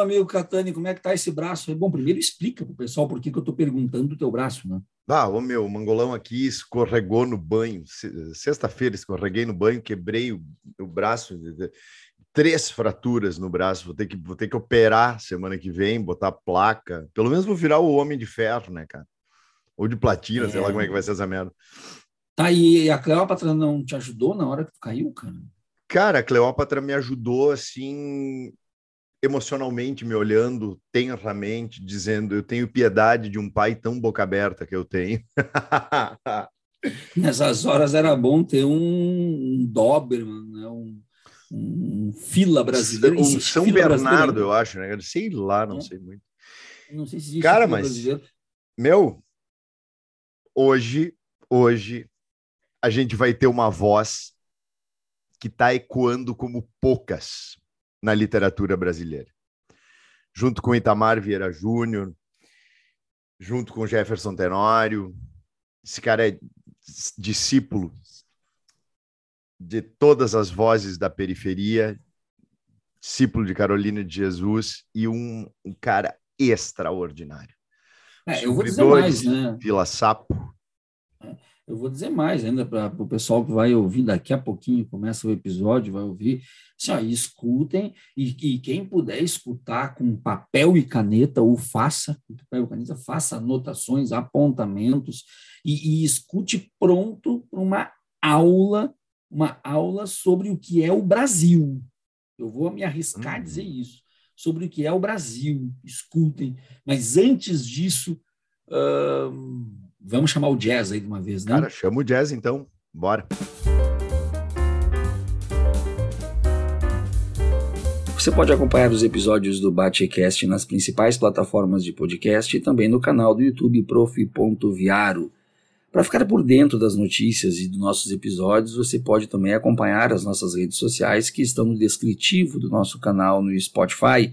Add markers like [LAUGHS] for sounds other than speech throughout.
meu amigo Catani, como é que tá esse braço? Bom, primeiro explica para o pessoal por que, que eu estou perguntando do teu braço, né? Ah, o meu, mangolão aqui escorregou no banho. Sexta-feira escorreguei no banho, quebrei o, o braço, três fraturas no braço. Vou ter, que, vou ter que operar semana que vem, botar placa. Pelo menos vou virar o homem de ferro, né, cara? Ou de platina, é. sei lá como é que vai ser essa merda. Tá, e a Cleópatra não te ajudou na hora que tu caiu, cara? Cara, a Cleópatra me ajudou assim emocionalmente me olhando tenramente, dizendo: Eu tenho piedade de um pai tão boca aberta que eu tenho. [LAUGHS] Nessas horas era bom ter um, um Doberman, né? um, um fila brasileiro. Um São fila Bernardo, eu acho, né? Sei lá, não é? sei muito. Não sei se existe Cara, mas, brasileiro. meu, hoje, hoje, a gente vai ter uma voz que está ecoando como poucas na literatura brasileira. Junto com Itamar Vieira Júnior, junto com Jefferson Tenório. Esse cara é discípulo de todas as vozes da periferia, discípulo de Carolina de Jesus e um, um cara extraordinário. É, eu vou dizer mais, né? Vila Sapo, eu vou dizer mais ainda para o pessoal que vai ouvir daqui a pouquinho, começa o episódio, vai ouvir. Assim, ó, escutem, e, e, quem puder escutar com papel e caneta, ou faça, papel e caneta, faça anotações, apontamentos, e, e escute pronto para uma aula, uma aula sobre o que é o Brasil. Eu vou me arriscar uhum. a dizer isso, sobre o que é o Brasil. Escutem. Mas antes disso. Hum, Vamos chamar o jazz aí de uma vez, né? Cara, chama o jazz então. Bora. Você pode acompanhar os episódios do Batecast nas principais plataformas de podcast e também no canal do YouTube prof.viaro. Para ficar por dentro das notícias e dos nossos episódios, você pode também acompanhar as nossas redes sociais que estão no descritivo do nosso canal no Spotify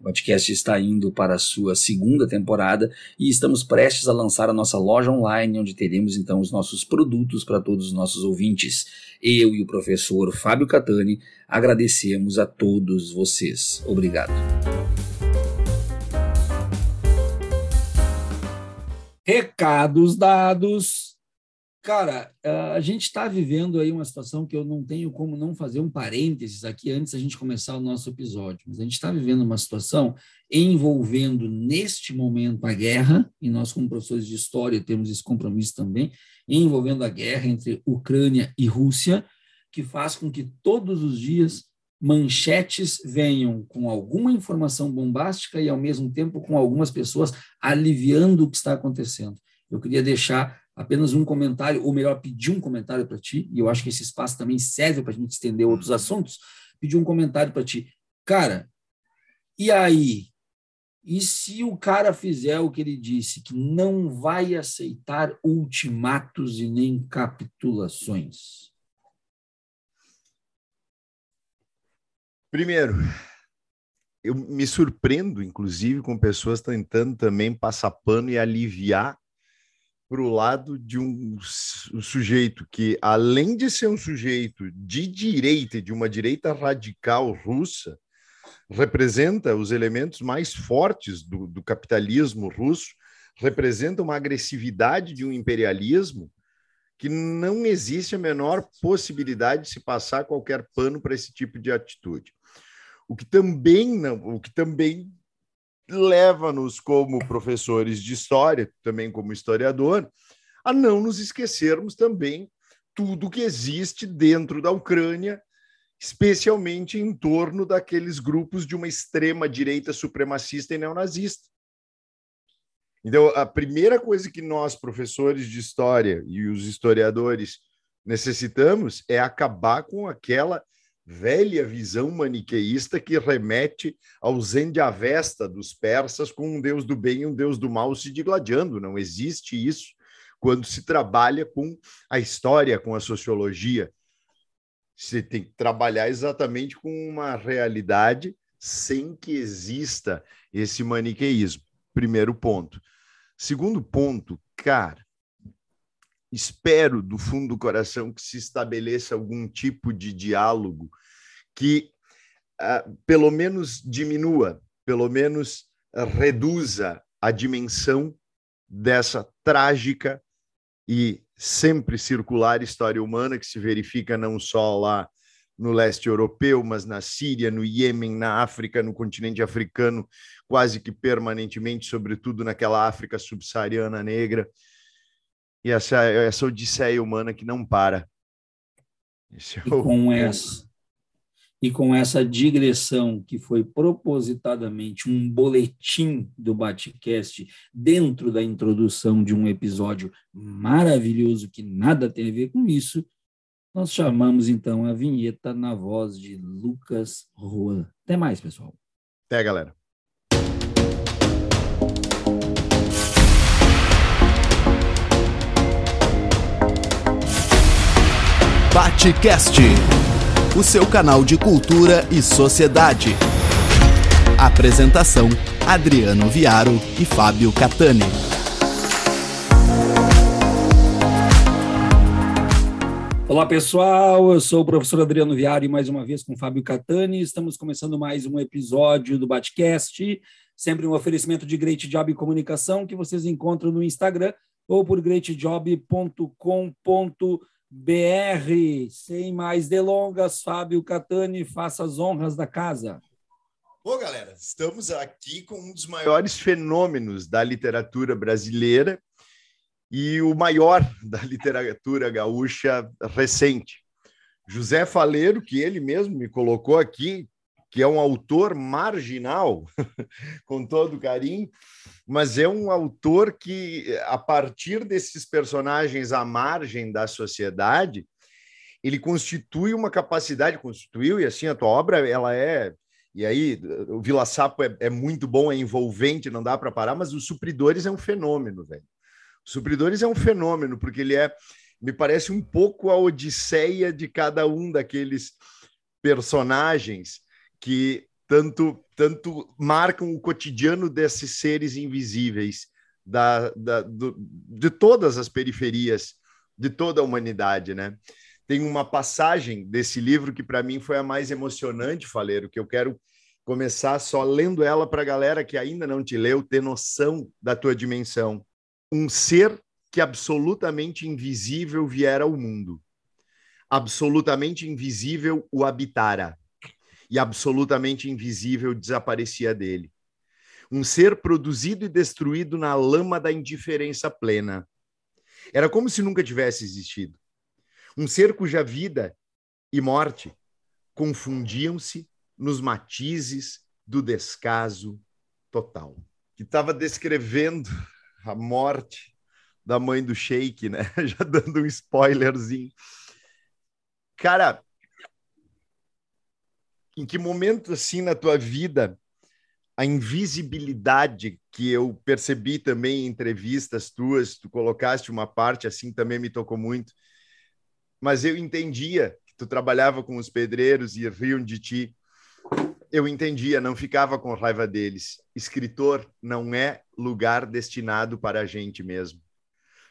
O podcast está indo para a sua segunda temporada e estamos prestes a lançar a nossa loja online, onde teremos então os nossos produtos para todos os nossos ouvintes. Eu e o professor Fábio Catani agradecemos a todos vocês. Obrigado. Recados dados. Cara, a gente está vivendo aí uma situação que eu não tenho como não fazer um parênteses aqui antes da gente começar o nosso episódio. Mas a gente está vivendo uma situação envolvendo neste momento a guerra, e nós, como professores de história, temos esse compromisso também, envolvendo a guerra entre Ucrânia e Rússia, que faz com que todos os dias manchetes venham com alguma informação bombástica e, ao mesmo tempo, com algumas pessoas aliviando o que está acontecendo. Eu queria deixar apenas um comentário, ou melhor, pedir um comentário para ti, e eu acho que esse espaço também serve para a gente estender outros assuntos, pedir um comentário para ti. Cara, e aí? E se o cara fizer o que ele disse, que não vai aceitar ultimatos e nem capitulações? Primeiro, eu me surpreendo, inclusive, com pessoas tentando também passar pano e aliviar para o lado de um, sujeito que, além de ser um sujeito de direita, de uma direita radical russa, representa os elementos mais fortes do, do capitalismo russo, representa uma agressividade de um imperialismo que não existe a menor possibilidade de se passar qualquer pano para esse tipo de atitude. O que também não, o que também leva-nos, como professores de história, também como historiador, a não nos esquecermos também tudo que existe dentro da Ucrânia, especialmente em torno daqueles grupos de uma extrema direita supremacista e neonazista. Então, a primeira coisa que nós, professores de história e os historiadores, necessitamos é acabar com aquela velha visão maniqueísta que remete ao Zendiavesta dos persas com um deus do bem e um deus do mal se digladiando. Não existe isso quando se trabalha com a história, com a sociologia. Você tem que trabalhar exatamente com uma realidade sem que exista esse maniqueísmo. Primeiro ponto. Segundo ponto, cara, espero do fundo do coração que se estabeleça algum tipo de diálogo que uh, pelo menos diminua, pelo menos uh, reduza a dimensão dessa trágica e sempre circular história humana que se verifica não só lá no leste europeu, mas na Síria, no Iêmen, na África, no continente africano, quase que permanentemente, sobretudo naquela África subsaariana negra. E essa, essa odisseia humana que não para. Esse é o... com essa e com essa digressão que foi propositadamente um boletim do Batcast dentro da introdução de um episódio maravilhoso que nada tem a ver com isso, nós chamamos então a vinheta na voz de Lucas Rua. Até mais, pessoal. Até, galera. Batcast o seu canal de cultura e sociedade. Apresentação: Adriano Viaro e Fábio Catani. Olá pessoal, eu sou o professor Adriano Viaro e mais uma vez com Fábio Catani. Estamos começando mais um episódio do Batcast, sempre um oferecimento de Great Job Comunicação que vocês encontram no Instagram ou por greatjob.com.br BR. Sem mais delongas, Fábio Catani, faça as honras da casa. Bom, galera, estamos aqui com um dos maiores fenômenos da literatura brasileira e o maior [LAUGHS] da literatura gaúcha recente. José Faleiro, que ele mesmo me colocou aqui, que é um autor marginal, [LAUGHS] com todo carinho, mas é um autor que, a partir desses personagens à margem da sociedade, ele constitui uma capacidade, constituiu, e assim, a tua obra, ela é. E aí, o Vila Sapo é, é muito bom, é envolvente, não dá para parar, mas os Supridores é um fenômeno, velho. Os Supridores é um fenômeno, porque ele é, me parece um pouco a odisseia de cada um daqueles personagens que tanto, tanto marcam o cotidiano desses seres invisíveis da, da, do, de todas as periferias de toda a humanidade, né? Tem uma passagem desse livro que para mim foi a mais emocionante, Faleiro, que eu quero começar só lendo ela para a galera que ainda não te leu ter noção da tua dimensão. Um ser que absolutamente invisível viera ao mundo. Absolutamente invisível o habitara e absolutamente invisível desaparecia dele. Um ser produzido e destruído na lama da indiferença plena. Era como se nunca tivesse existido. Um ser cuja vida e morte confundiam-se nos matizes do descaso total. Que estava descrevendo a morte da mãe do Sheik, né? [LAUGHS] Já dando um spoilerzinho. Cara, em que momento assim na tua vida a invisibilidade que eu percebi também em entrevistas tuas, tu colocaste uma parte assim também me tocou muito, mas eu entendia que tu trabalhava com os pedreiros e riam de ti. Eu entendia, não ficava com raiva deles. Escritor não é lugar destinado para a gente mesmo.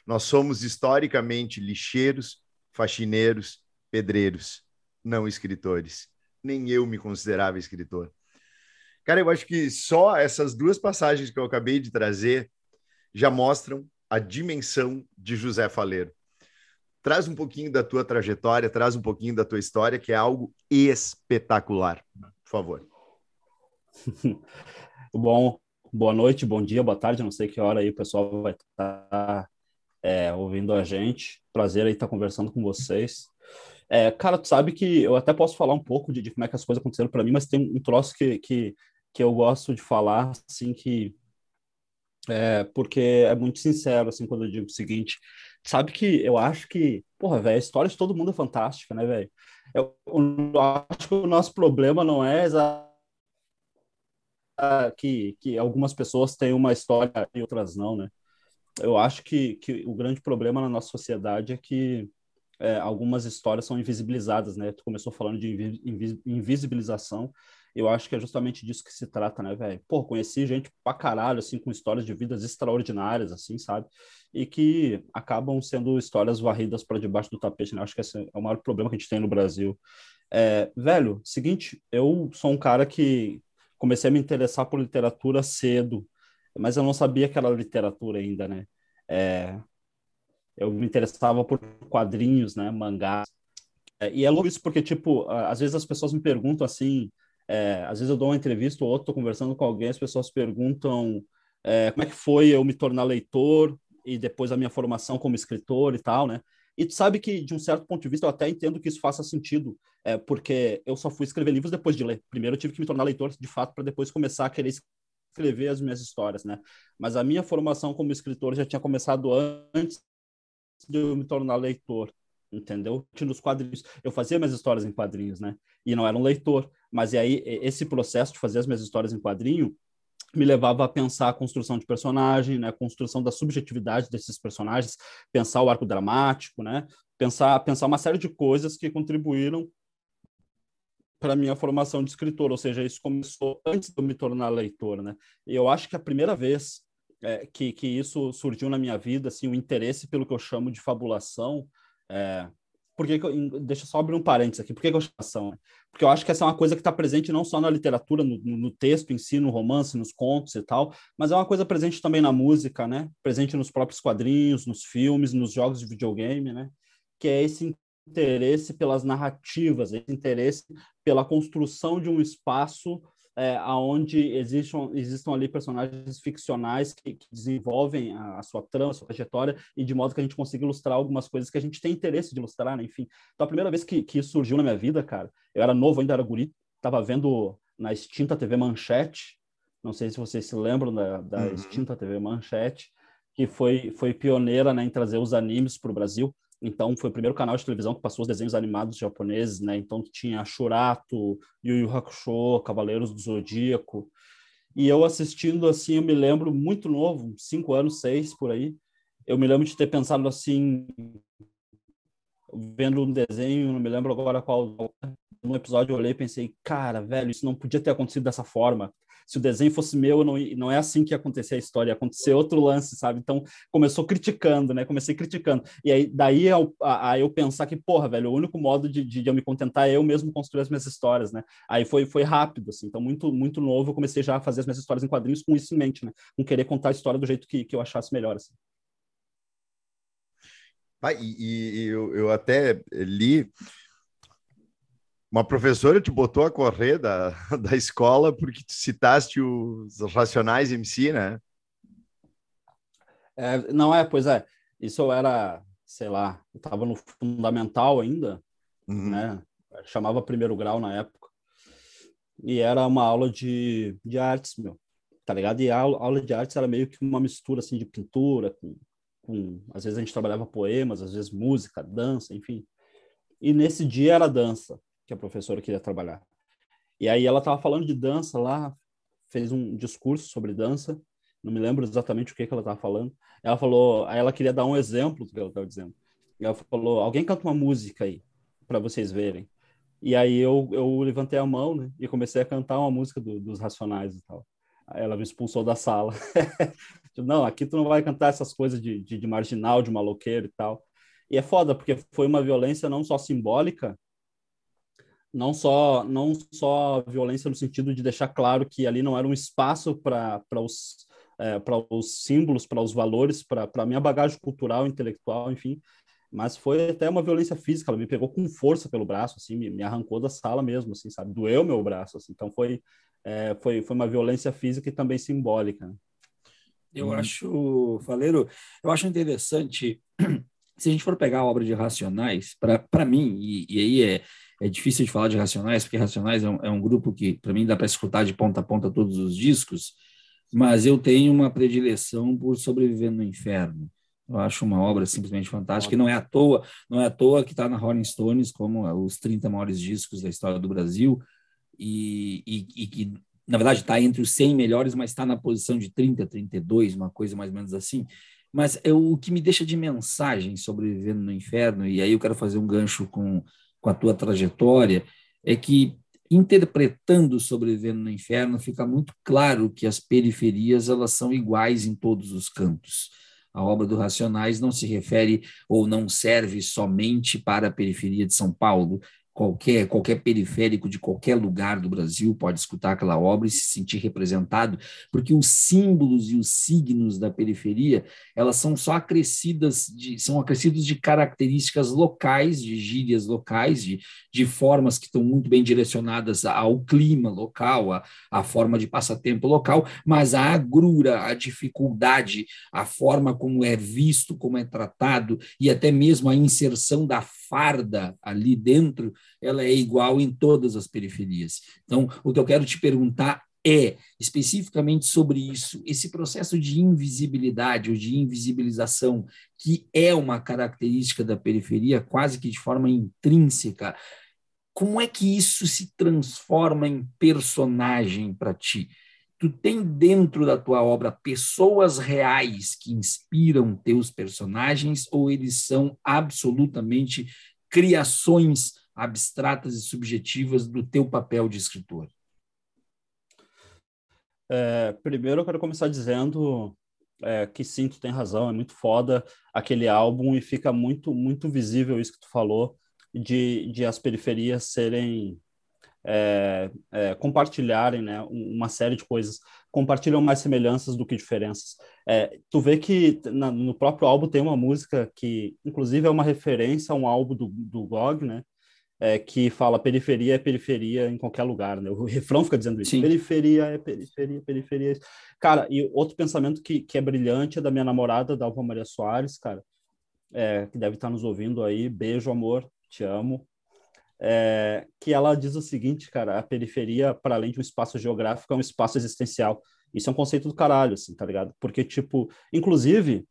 Nós somos historicamente lixeiros, faxineiros, pedreiros, não escritores nem eu me considerava escritor. Cara, eu acho que só essas duas passagens que eu acabei de trazer já mostram a dimensão de José Faleiro. Traz um pouquinho da tua trajetória, traz um pouquinho da tua história, que é algo espetacular. Por favor. [LAUGHS] Bom, boa noite, bom dia, boa tarde, não sei que hora aí o pessoal vai estar é, ouvindo a gente. Prazer aí estar conversando com vocês. É, cara, tu sabe que eu até posso falar um pouco de, de como é que as coisas aconteceram para mim, mas tem um troço que, que, que eu gosto de falar, assim, que É, porque é muito sincero, assim, quando eu digo o seguinte, sabe que eu acho que, porra, velho, a história de todo mundo é fantástica, né, velho? Eu, eu, acho que o nosso problema não é que, que algumas pessoas têm uma história e outras não, né? Eu acho que, que o grande problema na nossa sociedade é que é, algumas histórias são invisibilizadas, né? Tu começou falando de invisibilização, eu acho que é justamente disso que se trata, né, velho? Pô, conheci gente pra caralho, assim, com histórias de vidas extraordinárias, assim, sabe? E que acabam sendo histórias varridas para debaixo do tapete, né? Acho que esse é o maior problema que a gente tem no Brasil. É, velho, seguinte, eu sou um cara que comecei a me interessar por literatura cedo, mas eu não sabia que era literatura ainda, né? É, eu me interessava por quadrinhos, né, mangás. É, e é louco isso porque, tipo, às vezes as pessoas me perguntam assim, é, às vezes eu dou uma entrevista ou outra, estou conversando com alguém, as pessoas perguntam é, como é que foi eu me tornar leitor e depois a minha formação como escritor e tal, né? E tu sabe que, de um certo ponto de vista, eu até entendo que isso faça sentido, é, porque eu só fui escrever livros depois de ler. Primeiro eu tive que me tornar leitor, de fato, para depois começar a querer escrever as minhas histórias, né? Mas a minha formação como escritor já tinha começado antes de eu me tornar leitor, entendeu? Nos quadrinhos, eu fazia minhas histórias em quadrinhos, né? E não era um leitor. Mas e aí, esse processo de fazer as minhas histórias em quadrinho me levava a pensar a construção de personagem, né, a construção da subjetividade desses personagens, pensar o arco dramático, né, pensar pensar uma série de coisas que contribuíram para minha formação de escritor, ou seja, isso começou antes de eu me tornar leitor, né? E eu acho que a primeira vez é, que, que isso surgiu na minha vida, assim, o interesse pelo que eu chamo de fabulação, é, porque deixa eu só abrir um parênteses aqui, por que, que eu chamo ação? Porque eu acho que essa é uma coisa que está presente não só na literatura, no, no, texto em si, no romance, nos contos e tal, mas é uma coisa presente também na música, né? Presente nos próprios quadrinhos, nos filmes, nos jogos de videogame, né? Que é esse interesse pelas narrativas, esse interesse pela construção de um espaço é, onde existam, existam ali personagens ficcionais que, que desenvolvem a, a, sua trama, a sua trajetória, e de modo que a gente consiga ilustrar algumas coisas que a gente tem interesse de ilustrar, né? Enfim. Então, a primeira vez que, que isso surgiu na minha vida, cara, eu era novo, ainda era guri, estava vendo na extinta TV Manchete, não sei se vocês se lembram da, da uhum. extinta TV Manchete, que foi, foi pioneira né, em trazer os animes para o Brasil. Então, foi o primeiro canal de televisão que passou os desenhos animados japoneses, né? Então, tinha Shurato, Yu Yu Hakusho, Cavaleiros do Zodíaco. E eu assistindo, assim, eu me lembro muito novo, cinco anos, seis, por aí. Eu me lembro de ter pensado, assim, vendo um desenho, não me lembro agora qual. No episódio eu olhei e pensei, cara, velho, isso não podia ter acontecido dessa forma se o desenho fosse meu, não, não é assim que ia acontecer a história, ia acontecer outro lance, sabe? Então, começou criticando, né? Comecei criticando. E aí, daí eu, a, a eu pensar que, porra, velho, o único modo de, de, de, eu me contentar é eu mesmo construir as minhas histórias, né? Aí foi, foi rápido, assim. Então, muito, muito novo, eu comecei já a fazer as minhas histórias em quadrinhos com isso em mente, né? Com querer contar a história do jeito que, que eu achasse melhor, assim. Ah, e, e eu, eu até li uma professora te botou a correr da, [LAUGHS] da escola porque tu citaste os Racionais MC, né? É, não é, pois é. Isso eu era, sei lá, eu estava no fundamental ainda, uhum. né? Chamava primeiro grau na época. E era uma aula de, de artes, meu. Tá ligado? E a aula, de artes era meio que uma mistura, assim, de pintura, com, com... Às vezes a gente trabalhava poemas, às vezes música, dança, enfim. E nesse dia era dança que a professora queria trabalhar. E aí ela estava falando de dança lá, fez um discurso sobre dança, não me lembro exatamente o que, que ela estava falando. Ela falou, aí ela queria dar um exemplo do que ela estava dizendo. Ela falou, alguém canta uma música aí, para vocês verem. E aí eu, eu levantei a mão, né, e comecei a cantar uma música do, dos Racionais e tal. Aí ela me expulsou da sala. [LAUGHS] não, aqui tu não vai cantar essas coisas de, de, de marginal, de maloqueiro e tal. E é foda, porque foi uma violência não só simbólica, não só não só violência no sentido de deixar claro que ali não era um espaço para os é, para os símbolos, para os valores, para a minha bagagem cultural, intelectual, enfim, mas foi até uma violência física, ela me pegou com força pelo braço, assim, me, me arrancou da sala mesmo, assim, sabe, doeu meu braço, assim, então foi é, foi foi uma violência física e também simbólica. Né? Eu hum. acho, Faleiro, eu acho interessante [CLEARS THROAT] se a gente for pegar a obra de Racionais, para mim, e, e, aí é, é difícil de falar de Racionais, porque Racionais é um, é um grupo que, para mim, dá para escutar de ponta a ponta todos os discos, mas eu tenho uma predileção por Sobreviver no Inferno. Eu acho uma obra simplesmente fantástica, e não é à toa, não é à toa que está na Rolling Stones como os 30 maiores discos da história do Brasil, e, e, e que, na verdade, está entre os 100 melhores, mas está na posição de 30, 32, uma coisa mais ou menos assim. Mas eu, o que me deixa de mensagem sobrevivendo no inferno, e aí eu quero fazer um gancho com, com a tua trajetória, é que interpretando sobrevivendo no inferno fica muito claro que as periferias elas são iguais em todos os cantos. A obra do Racionais não se refere ou não serve somente para a periferia de São Paulo, qualquer, qualquer periférico de qualquer lugar do Brasil pode escutar aquela obra e se sentir representado, porque os símbolos e os signos da periferia, elas são só acrescidas de, são acrescidos de características locais, de gírias locais, de, de formas que estão muito bem direcionadas ao clima local, à, à forma de passatempo local, mas a agrura, a dificuldade, a forma como é visto, como é tratado e até mesmo a inserção da farda ali dentro, ela é igual em todas as periferias. Então, o que eu quero te perguntar é especificamente sobre isso, esse processo de invisibilidade ou de invisibilização, que é uma característica da periferia quase que de forma intrínseca. Como é que isso se transforma em personagem para ti? Tu tem dentro da tua obra pessoas reais que inspiram teus personagens ou eles são absolutamente criações abstratas e subjetivas do teu papel de escritor? É, primeiro, eu quero começar dizendo é, que sim, tu tem razão, é muito foda aquele álbum e fica muito, muito visível isso que tu falou de, de as periferias serem é, é, compartilharem né, uma série de coisas, compartilham mais semelhanças do que diferenças. É, tu vê que na, no próprio álbum tem uma música que, inclusive, é uma referência a um álbum do, do GOG, né? É, que fala periferia é periferia em qualquer lugar, né? O refrão fica dizendo isso. Sim. Periferia é periferia, periferia. É cara, e outro pensamento que, que é brilhante é da minha namorada, da Alva Maria Soares, cara, é, que deve estar nos ouvindo aí. Beijo, amor, te amo. É, que ela diz o seguinte, cara, a periferia, para além de um espaço geográfico, é um espaço existencial. Isso é um conceito do caralho, assim, tá ligado? Porque, tipo, inclusive,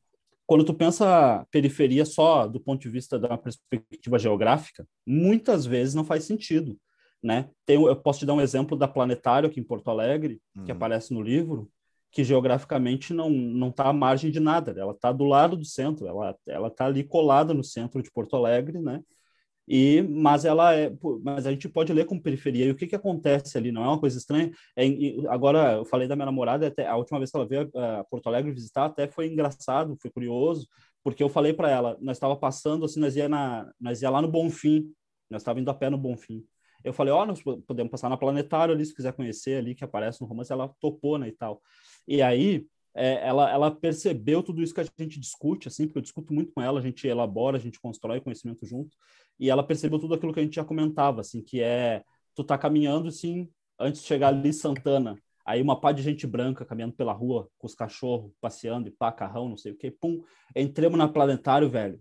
quando tu pensa periferia só do ponto de vista da perspectiva geográfica, muitas vezes não faz sentido, né? Tem, eu posso te dar um exemplo da Planetário aqui em Porto Alegre, uhum. que aparece no livro, que geograficamente não não está à margem de nada, ela está do lado do centro, ela ela está ali colada no centro de Porto Alegre, né? E, mas ela é, mas a gente pode ler como periferia. E o que que acontece ali? Não é uma coisa estranha? É, agora, eu falei da minha namorada, até a última vez que ela veio a Porto Alegre visitar, até foi engraçado, foi curioso, porque eu falei para ela, nós estava passando assim, nós ia na, nós ia lá no Bonfim, nós estava indo a pé no Bonfim. Eu falei, ó, oh, nós podemos passar na Planetário ali, se quiser conhecer ali, que aparece no romance, ela topou, né, e tal. E aí, é, ela, ela percebeu tudo isso que a gente discute, assim, porque eu discuto muito com ela, a gente elabora, a gente constrói conhecimento junto, e ela percebeu tudo aquilo que a gente já comentava, assim, que é tu tá caminhando, assim, antes de chegar ali Santana, aí uma pá de gente branca caminhando pela rua com os cachorros passeando e pá, carrão, não sei o que, pum, entremos na Planetário, velho,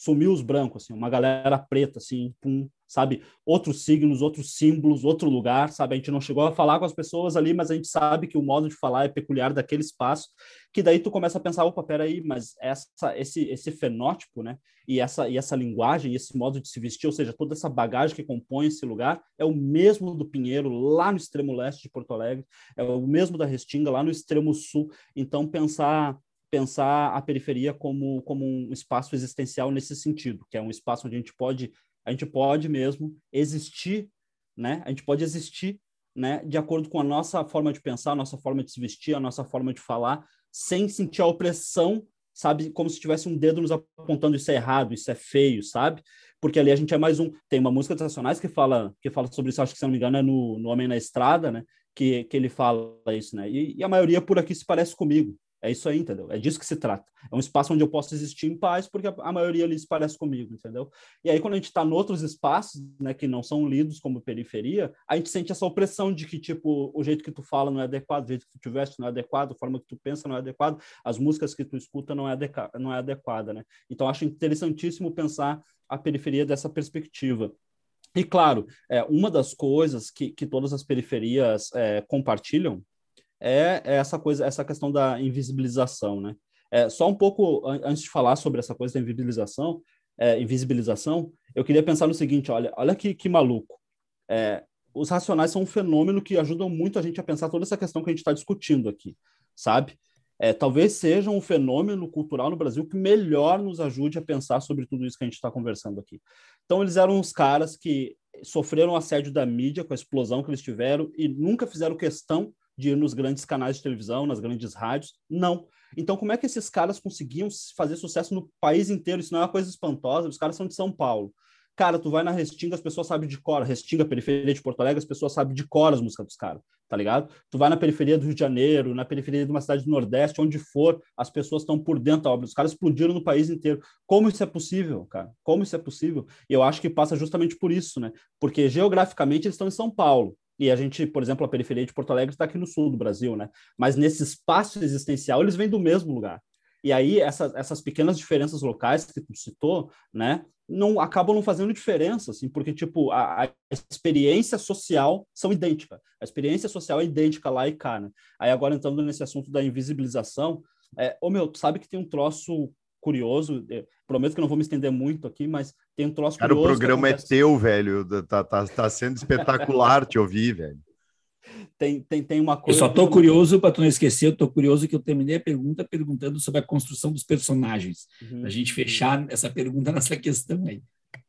sumiu os brancos, assim, uma galera preta, assim, pum, sabe? Outros signos, outros símbolos, outro lugar, sabe? A gente não chegou a falar com as pessoas ali, mas a gente sabe que o modo de falar é peculiar daquele espaço, que daí tu começa a pensar, opa, peraí, mas essa, esse, esse fenótipo, né? E essa, e essa linguagem, esse modo de se vestir, ou seja, toda essa bagagem que compõe esse lugar, é o mesmo do Pinheiro, lá no extremo leste de Porto Alegre, é o mesmo da Restinga, lá no extremo sul. Então, pensar pensar a periferia como, como um espaço existencial nesse sentido, que é um espaço onde a gente pode, a gente pode mesmo existir, né? A gente pode existir, né? De acordo com a nossa forma de pensar, a nossa forma de se vestir, a nossa forma de falar, sem sentir a opressão, sabe? Como se tivesse um dedo nos apontando isso é errado, isso é feio, sabe? Porque ali a gente é mais um. Tem uma música dos Nacionais que fala que fala sobre isso, acho que se não me engano é no, no Homem na Estrada, né? Que, que ele fala isso, né? E, e a maioria por aqui se parece comigo, é isso aí, entendeu? É disso que se trata. É um espaço onde eu posso existir em paz, porque a, a maioria ali se parece comigo, entendeu? E aí, quando a gente está em outros espaços, né, que não são lidos como periferia, a gente sente essa opressão de que, tipo, o jeito que tu fala não é adequado, o jeito que tu te veste não é adequado, a forma que tu pensa não é adequado, as músicas que tu escuta não é, não é adequada, né? Então, acho interessantíssimo pensar a periferia dessa perspectiva. E, claro, é, uma das coisas que, que todas as periferias é, compartilham é, é essa coisa, essa questão da invisibilização, né? É, só um pouco antes de falar sobre essa coisa da invisibilização, é, invisibilização, eu queria pensar no seguinte: olha, olha que, que maluco. É, os racionais são um fenômeno que ajudam muito a gente a pensar toda essa questão que a gente está discutindo aqui, sabe? É, talvez seja um fenômeno cultural no Brasil que melhor nos ajude a pensar sobre tudo isso que a gente está conversando aqui. Então, eles eram os caras que sofreram assédio da mídia com a explosão que eles tiveram e nunca fizeram questão de ir nos grandes canais de televisão, nas grandes rádios. Não. Então, como é que esses caras conseguiam fazer sucesso no país inteiro? Isso não é uma coisa espantosa. Os caras são de São Paulo. Cara, tu vai na Restinga, as pessoas sabem de cor. Restinga, periferia de Porto Alegre, as pessoas sabem de cor as músicas dos caras, tá ligado? Tu vai na periferia do Rio de Janeiro, na periferia de uma cidade do Nordeste, onde for, as pessoas estão por dentro da obra. Os caras explodiram no país inteiro. Como isso é possível, cara? Como isso é possível? E eu acho que passa justamente por isso, né? Porque geograficamente eles estão em São Paulo. E a gente, por exemplo, a periferia de Porto Alegre está aqui no sul do Brasil, né? Mas nesse espaço existencial, eles vêm do mesmo lugar. E aí, essas, essas pequenas diferenças locais que tu citou, né, não acabam não fazendo diferença, assim, porque, tipo, a, a experiência social são idênticas. A experiência social é idêntica lá e cá, né? Aí, agora, entrando nesse assunto da invisibilização, é, ô, meu, tu sabe que tem um troço curioso, é, prometo que não vou me estender muito aqui, mas tem um troço Cara, curioso... o programa é teu, velho, tá, tá, tá sendo espetacular te ouvir, velho tem, tem, tem uma coisa. Eu só estou curioso, para tu não esquecer, eu estou curioso que eu terminei a pergunta perguntando sobre a construção dos personagens. Uhum. A gente fechar essa pergunta [LAUGHS] nessa questão aí.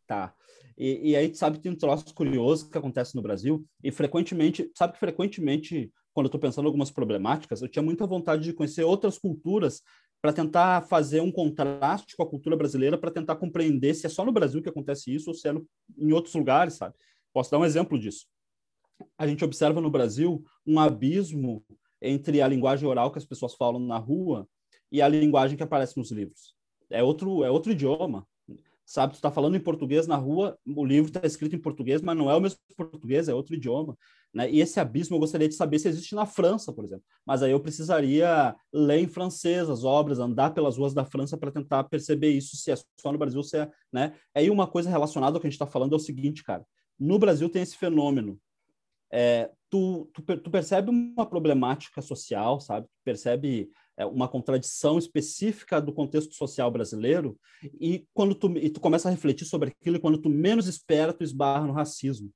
Tá. E, e aí, sabe, tem um troço curioso que acontece no Brasil, e frequentemente, sabe que frequentemente, quando eu estou pensando em algumas problemáticas, eu tinha muita vontade de conhecer outras culturas para tentar fazer um contraste com a cultura brasileira, para tentar compreender se é só no Brasil que acontece isso ou se é no, em outros lugares, sabe? Posso dar um exemplo disso a gente observa no Brasil um abismo entre a linguagem oral que as pessoas falam na rua e a linguagem que aparece nos livros. É outro, é outro idioma. Sabe, tu está falando em português na rua, o livro está escrito em português, mas não é o mesmo português, é outro idioma. Né? E esse abismo eu gostaria de saber se existe na França, por exemplo. Mas aí eu precisaria ler em francês as obras, andar pelas ruas da França para tentar perceber isso, se é só no Brasil, se é. Né? Aí uma coisa relacionada ao que a gente está falando é o seguinte, cara. No Brasil tem esse fenômeno é, tu, tu, tu, percebe uma problemática social, sabe? Tu percebe é, uma contradição específica do contexto social brasileiro e quando tu, e tu começa a refletir sobre aquilo e quando tu menos espera, tu esbarra no racismo.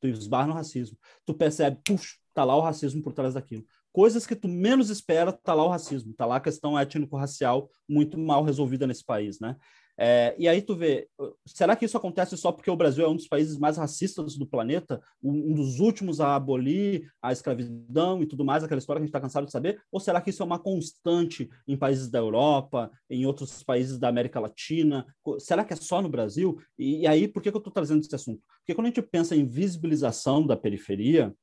Tu esbarra no racismo. Tu percebe, puxa, tá lá o racismo por trás daquilo. Coisas que tu menos espera, tá lá o racismo, tá lá a questão étnico-racial muito mal resolvida nesse país, né? É, e aí tu vê, será que isso acontece só porque o Brasil é um dos países mais racistas do planeta, um, dos últimos a abolir a escravidão e tudo mais, aquela história que a gente está cansado de saber? Ou será que isso é uma constante em países da Europa, em outros países da América Latina? Será que é só no Brasil? E, e aí, por que, que eu estou trazendo esse assunto? Porque quando a gente pensa em visibilização da periferia,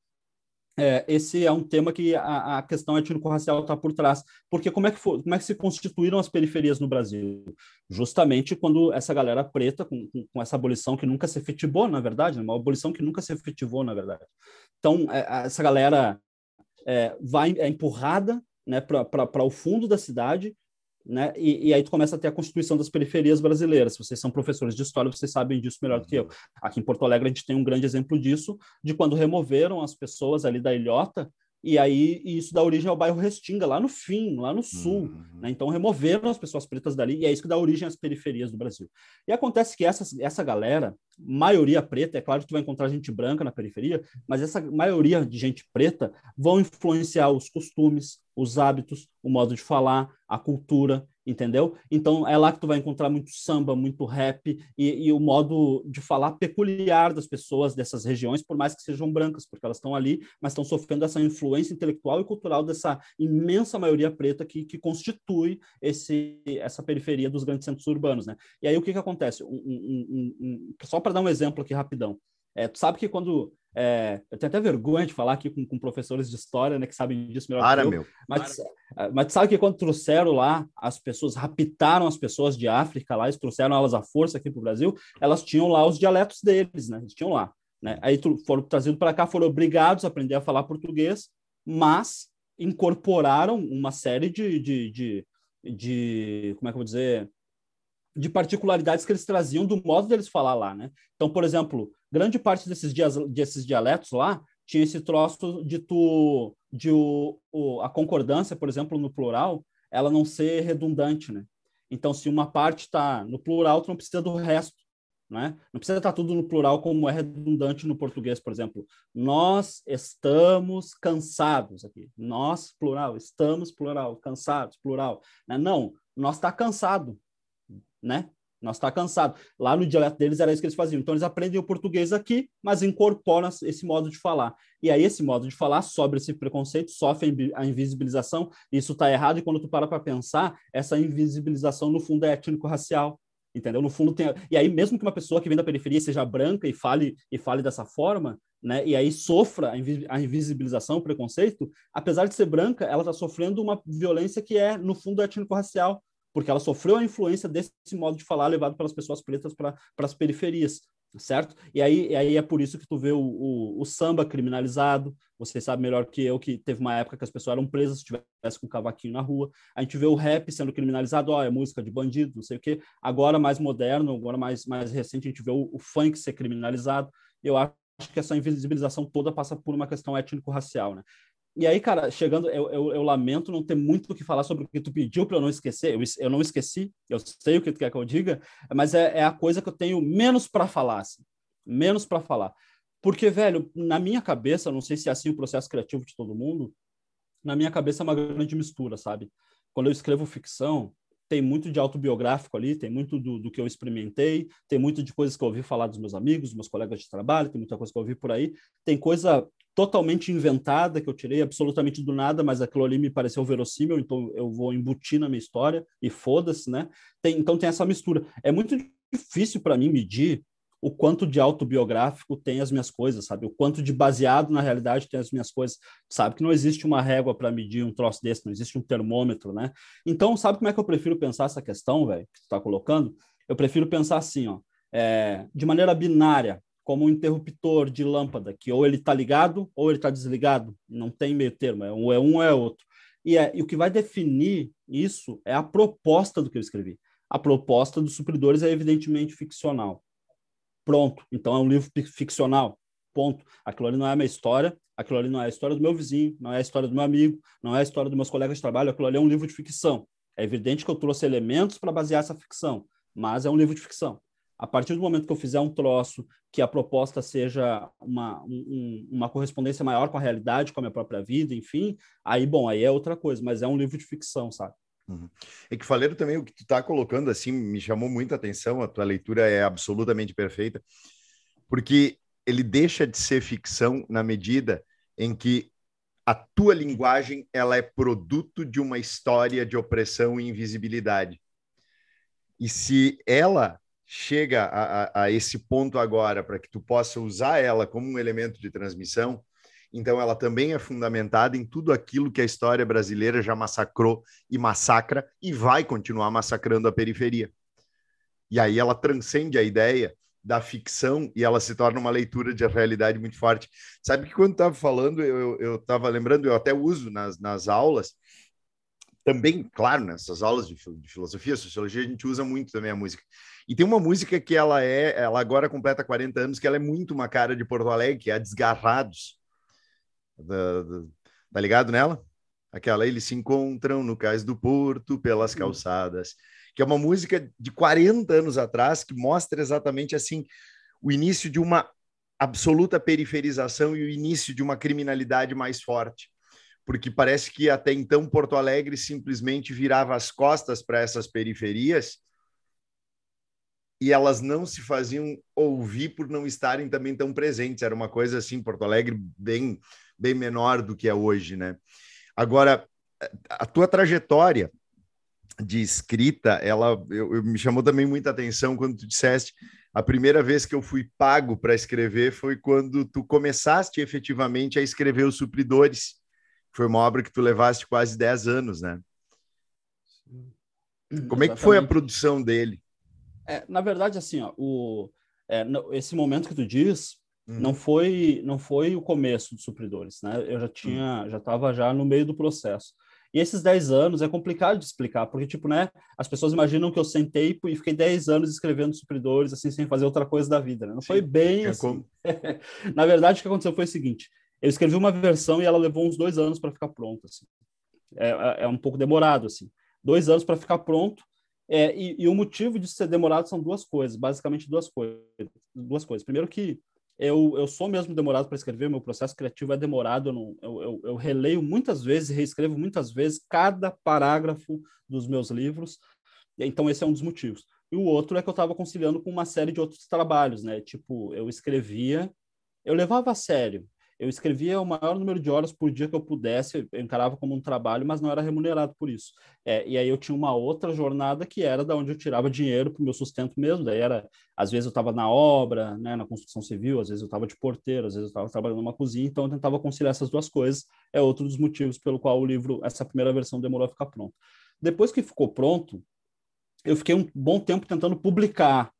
é, esse é um tema que a, a questão étnico-racial está por trás. Porque como é, que foi, como é que se constituíram as periferias no Brasil? Justamente quando essa galera preta, com, com essa abolição que nunca se efetivou, na verdade, né? uma abolição que nunca se efetivou, na verdade. Então, é, essa galera é, vai, é empurrada né, para o fundo da cidade né? E, e, aí tu começa a ter a constituição das periferias brasileiras. Se vocês são professores de história, vocês sabem disso melhor do que eu. Uhum. Aqui em Porto Alegre a gente tem um grande exemplo disso, de quando removeram as pessoas ali da ilhota e aí e isso dá origem ao bairro Restinga, lá no fim, lá no sul. Uhum. Né? Então removeram as pessoas pretas dali e é isso que dá origem às periferias do Brasil. E acontece que essa, essa galera, maioria preta, é claro que tu vai encontrar gente branca na periferia, mas essa maioria de gente preta vão influenciar os costumes, os hábitos, o modo de falar, a cultura, entendeu? Então é lá que tu vai encontrar muito samba, muito rap e, e, o modo de falar peculiar das pessoas dessas regiões, por mais que sejam brancas, porque elas estão ali, mas estão sofrendo essa influência intelectual e cultural dessa imensa maioria preta que, que constitui esse, essa periferia dos grandes centros urbanos, né? E aí o que que acontece? Um, um, um, só para dar um exemplo aqui rapidão. É, tu sabe que quando é, eu tenho até vergonha de falar aqui com, com, professores de história, né, que sabem disso melhor Para, que eu. Meu. Mas, Para. mas sabe que quando trouxeram lá as pessoas, raptaram as pessoas de África lá, eles trouxeram elas à força aqui para o Brasil, elas tinham lá os dialetos deles, né? Eles tinham lá. Né? Aí foram trazidos para cá, foram obrigados a aprender a falar português, mas incorporaram uma série de, de, de, de como é que eu vou dizer, de particularidades que eles traziam do modo deles falar lá, né? Então, por exemplo, grande parte desses, dias, desses dialetos lá tinha esse troço de tu de o, o, a concordância, por exemplo, no plural, ela não ser redundante, né? Então, se uma parte está no plural, tu não precisa do resto, né? Não precisa estar tudo no plural como é redundante no português, por exemplo. Nós estamos cansados aqui. Nós, plural. Estamos, plural. Cansados, plural. Né? Não, nós está cansado, né? Nós está cansado. Lá no dialeto deles era isso que eles faziam. Então eles aprendem o português aqui, mas incorporam esse modo de falar. E aí esse modo de falar sofre esse preconceito, sofre a invisibilização. Isso está errado e quando tu para para pensar, essa invisibilização no fundo é étnico-racial. Entendeu? No fundo tem. E aí mesmo que uma pessoa que vem da periferia seja branca e fale e fale dessa forma, né? E aí sofra a invisibilização, o preconceito, apesar de ser branca, ela está sofrendo uma violência que é no fundo étnico-racial porque ela sofreu a influência desse modo de falar levado pelas pessoas pretas para as periferias, certo? E aí, e aí é por isso que tu vê o, o, o, samba criminalizado, você sabe melhor que eu que teve uma época que as pessoas eram presas se tivesse com um cavaquinho na rua, a gente vê o rap sendo criminalizado, ó, é música de bandido, não sei o quê, agora mais moderno, agora mais, mais recente, a gente vê o, o funk ser criminalizado, eu acho que essa invisibilização toda passa por uma questão étnico-racial, né? E aí, cara, chegando, eu, eu, eu, lamento não ter muito o que falar sobre o que tu pediu para eu não esquecer. Eu, eu não esqueci, eu sei o que tu quer que eu diga, mas é, é a coisa que eu tenho menos para falar, assim, menos para falar. Porque, velho, na minha cabeça, não sei se é assim o processo criativo de todo mundo, na minha cabeça é uma grande mistura, sabe? Quando eu escrevo ficção, tem muito de autobiográfico ali, tem muito do, do, que eu experimentei, tem muito de coisas que eu ouvi falar dos meus amigos, dos meus colegas de trabalho, tem muita coisa que eu ouvi por aí, tem coisa totalmente inventada, que eu tirei absolutamente do nada, mas aquilo ali me pareceu verossímil, então eu vou embutir na minha história e foda-se, né? Tem, então tem essa mistura. É muito difícil para mim medir o quanto de autobiográfico tem as minhas coisas, sabe? O quanto de baseado na realidade tem as minhas coisas. Sabe que não existe uma régua para medir um troço desse, não existe um termômetro, né? Então, sabe como é que eu prefiro pensar essa questão, velho, que tu está colocando? Eu prefiro pensar assim, ó, é, de maneira binária como um interruptor de lâmpada, que ou ele está ligado ou ele está desligado, não tem meio termo, é um é um é outro. E, é, e o que vai definir isso é a proposta do que eu escrevi. A proposta dos supridores é evidentemente ficcional. Pronto. Então é um livro ficcional. Ponto. Aquilo ali não é a minha história, aquilo ali não é a história do meu vizinho, não é a história do meu amigo, não é a história dos meus colegas de trabalho, aquilo ali é um livro de ficção. É evidente que eu trouxe elementos para basear essa ficção, mas é um livro de ficção. A partir do momento que eu fizer um troço que a proposta seja uma, um, uma correspondência maior com a realidade, com a minha própria vida, enfim, aí, bom, aí é outra coisa, mas é um livro de ficção, sabe? Uhum. É que Faleiro também, o que tu está colocando, assim, me chamou muita atenção, a tua leitura é absolutamente perfeita, porque ele deixa de ser ficção na medida em que a tua linguagem ela é produto de uma história de opressão e invisibilidade. E se ela chega a, a, a esse ponto agora para que tu possa usar ela como um elemento de transmissão, então ela também é fundamentada em tudo aquilo que a história brasileira já massacrou e massacra e vai continuar massacrando a periferia. E aí ela transcende a ideia da ficção e ela se torna uma leitura de realidade muito forte. Sabe que quando estava falando, eu estava lembrando, eu até uso nas, nas aulas, também, claro, nessas aulas de, de filosofia, sociologia, a gente usa muito também a música. E tem uma música que ela é, ela agora completa 40 anos, que ela é muito uma cara de Porto Alegre, que é a Desgarrados. Da, da, tá ligado nela? Aquela, eles se encontram no cais do Porto, pelas calçadas. Que é uma música de 40 anos atrás, que mostra exatamente assim o início de uma absoluta periferização e o início de uma criminalidade mais forte porque parece que até então Porto Alegre simplesmente virava as costas para essas periferias e elas não se faziam ouvir por não estarem também tão presentes. Era uma coisa assim, Porto Alegre bem bem menor do que é hoje, né? Agora, a tua trajetória de escrita, ela eu, eu, me chamou também muita atenção quando tu disseste a primeira vez que eu fui pago para escrever foi quando tu começaste efetivamente a escrever os supridores foi uma obra que tu levaste quase 10 anos, né? Como é que foi a produção dele? É, na verdade, assim, ó, o, é, esse momento que tu diz hum. não foi não foi o começo dos supridores, né? Eu já tinha, hum. já estava já no meio do processo. E esses 10 anos é complicado de explicar, porque, tipo, né, as pessoas imaginam que eu sentei e fiquei 10 anos escrevendo supridores, assim, sem fazer outra coisa da vida, né? Não Sim, foi bem assim. [LAUGHS] Na verdade, o que aconteceu foi o seguinte, Eu escrevi uma versão e ela levou uns dois anos para ficar pronta. Assim. É, é, é, um pouco demorado, assim. Dois anos para ficar pronto. É, e, e, o motivo de ser demorado são duas coisas, basicamente duas coisas. Duas coisas. Primeiro que eu, eu sou mesmo demorado para escrever, meu processo criativo é demorado, eu, não, eu, eu, eu, releio muitas vezes, reescrevo muitas vezes cada parágrafo dos meus livros, então esse é um dos motivos. E o outro é que eu estava conciliando com uma série de outros trabalhos, né? Tipo, eu escrevia, eu levava a sério, eu escrevia o maior número de horas por dia que eu pudesse, eu encarava como um trabalho, mas não era remunerado por isso. É, e aí eu tinha uma outra jornada que era da onde eu tirava dinheiro para o meu sustento mesmo. Daí era, às vezes eu estava na obra, né, na construção civil, às vezes eu estava de porteiro, às vezes eu estava trabalhando numa cozinha, então eu tentava conciliar essas duas coisas. É outro dos motivos pelo qual o livro, essa primeira versão demorou a ficar pronto. Depois que ficou pronto, eu fiquei um bom tempo tentando publicar,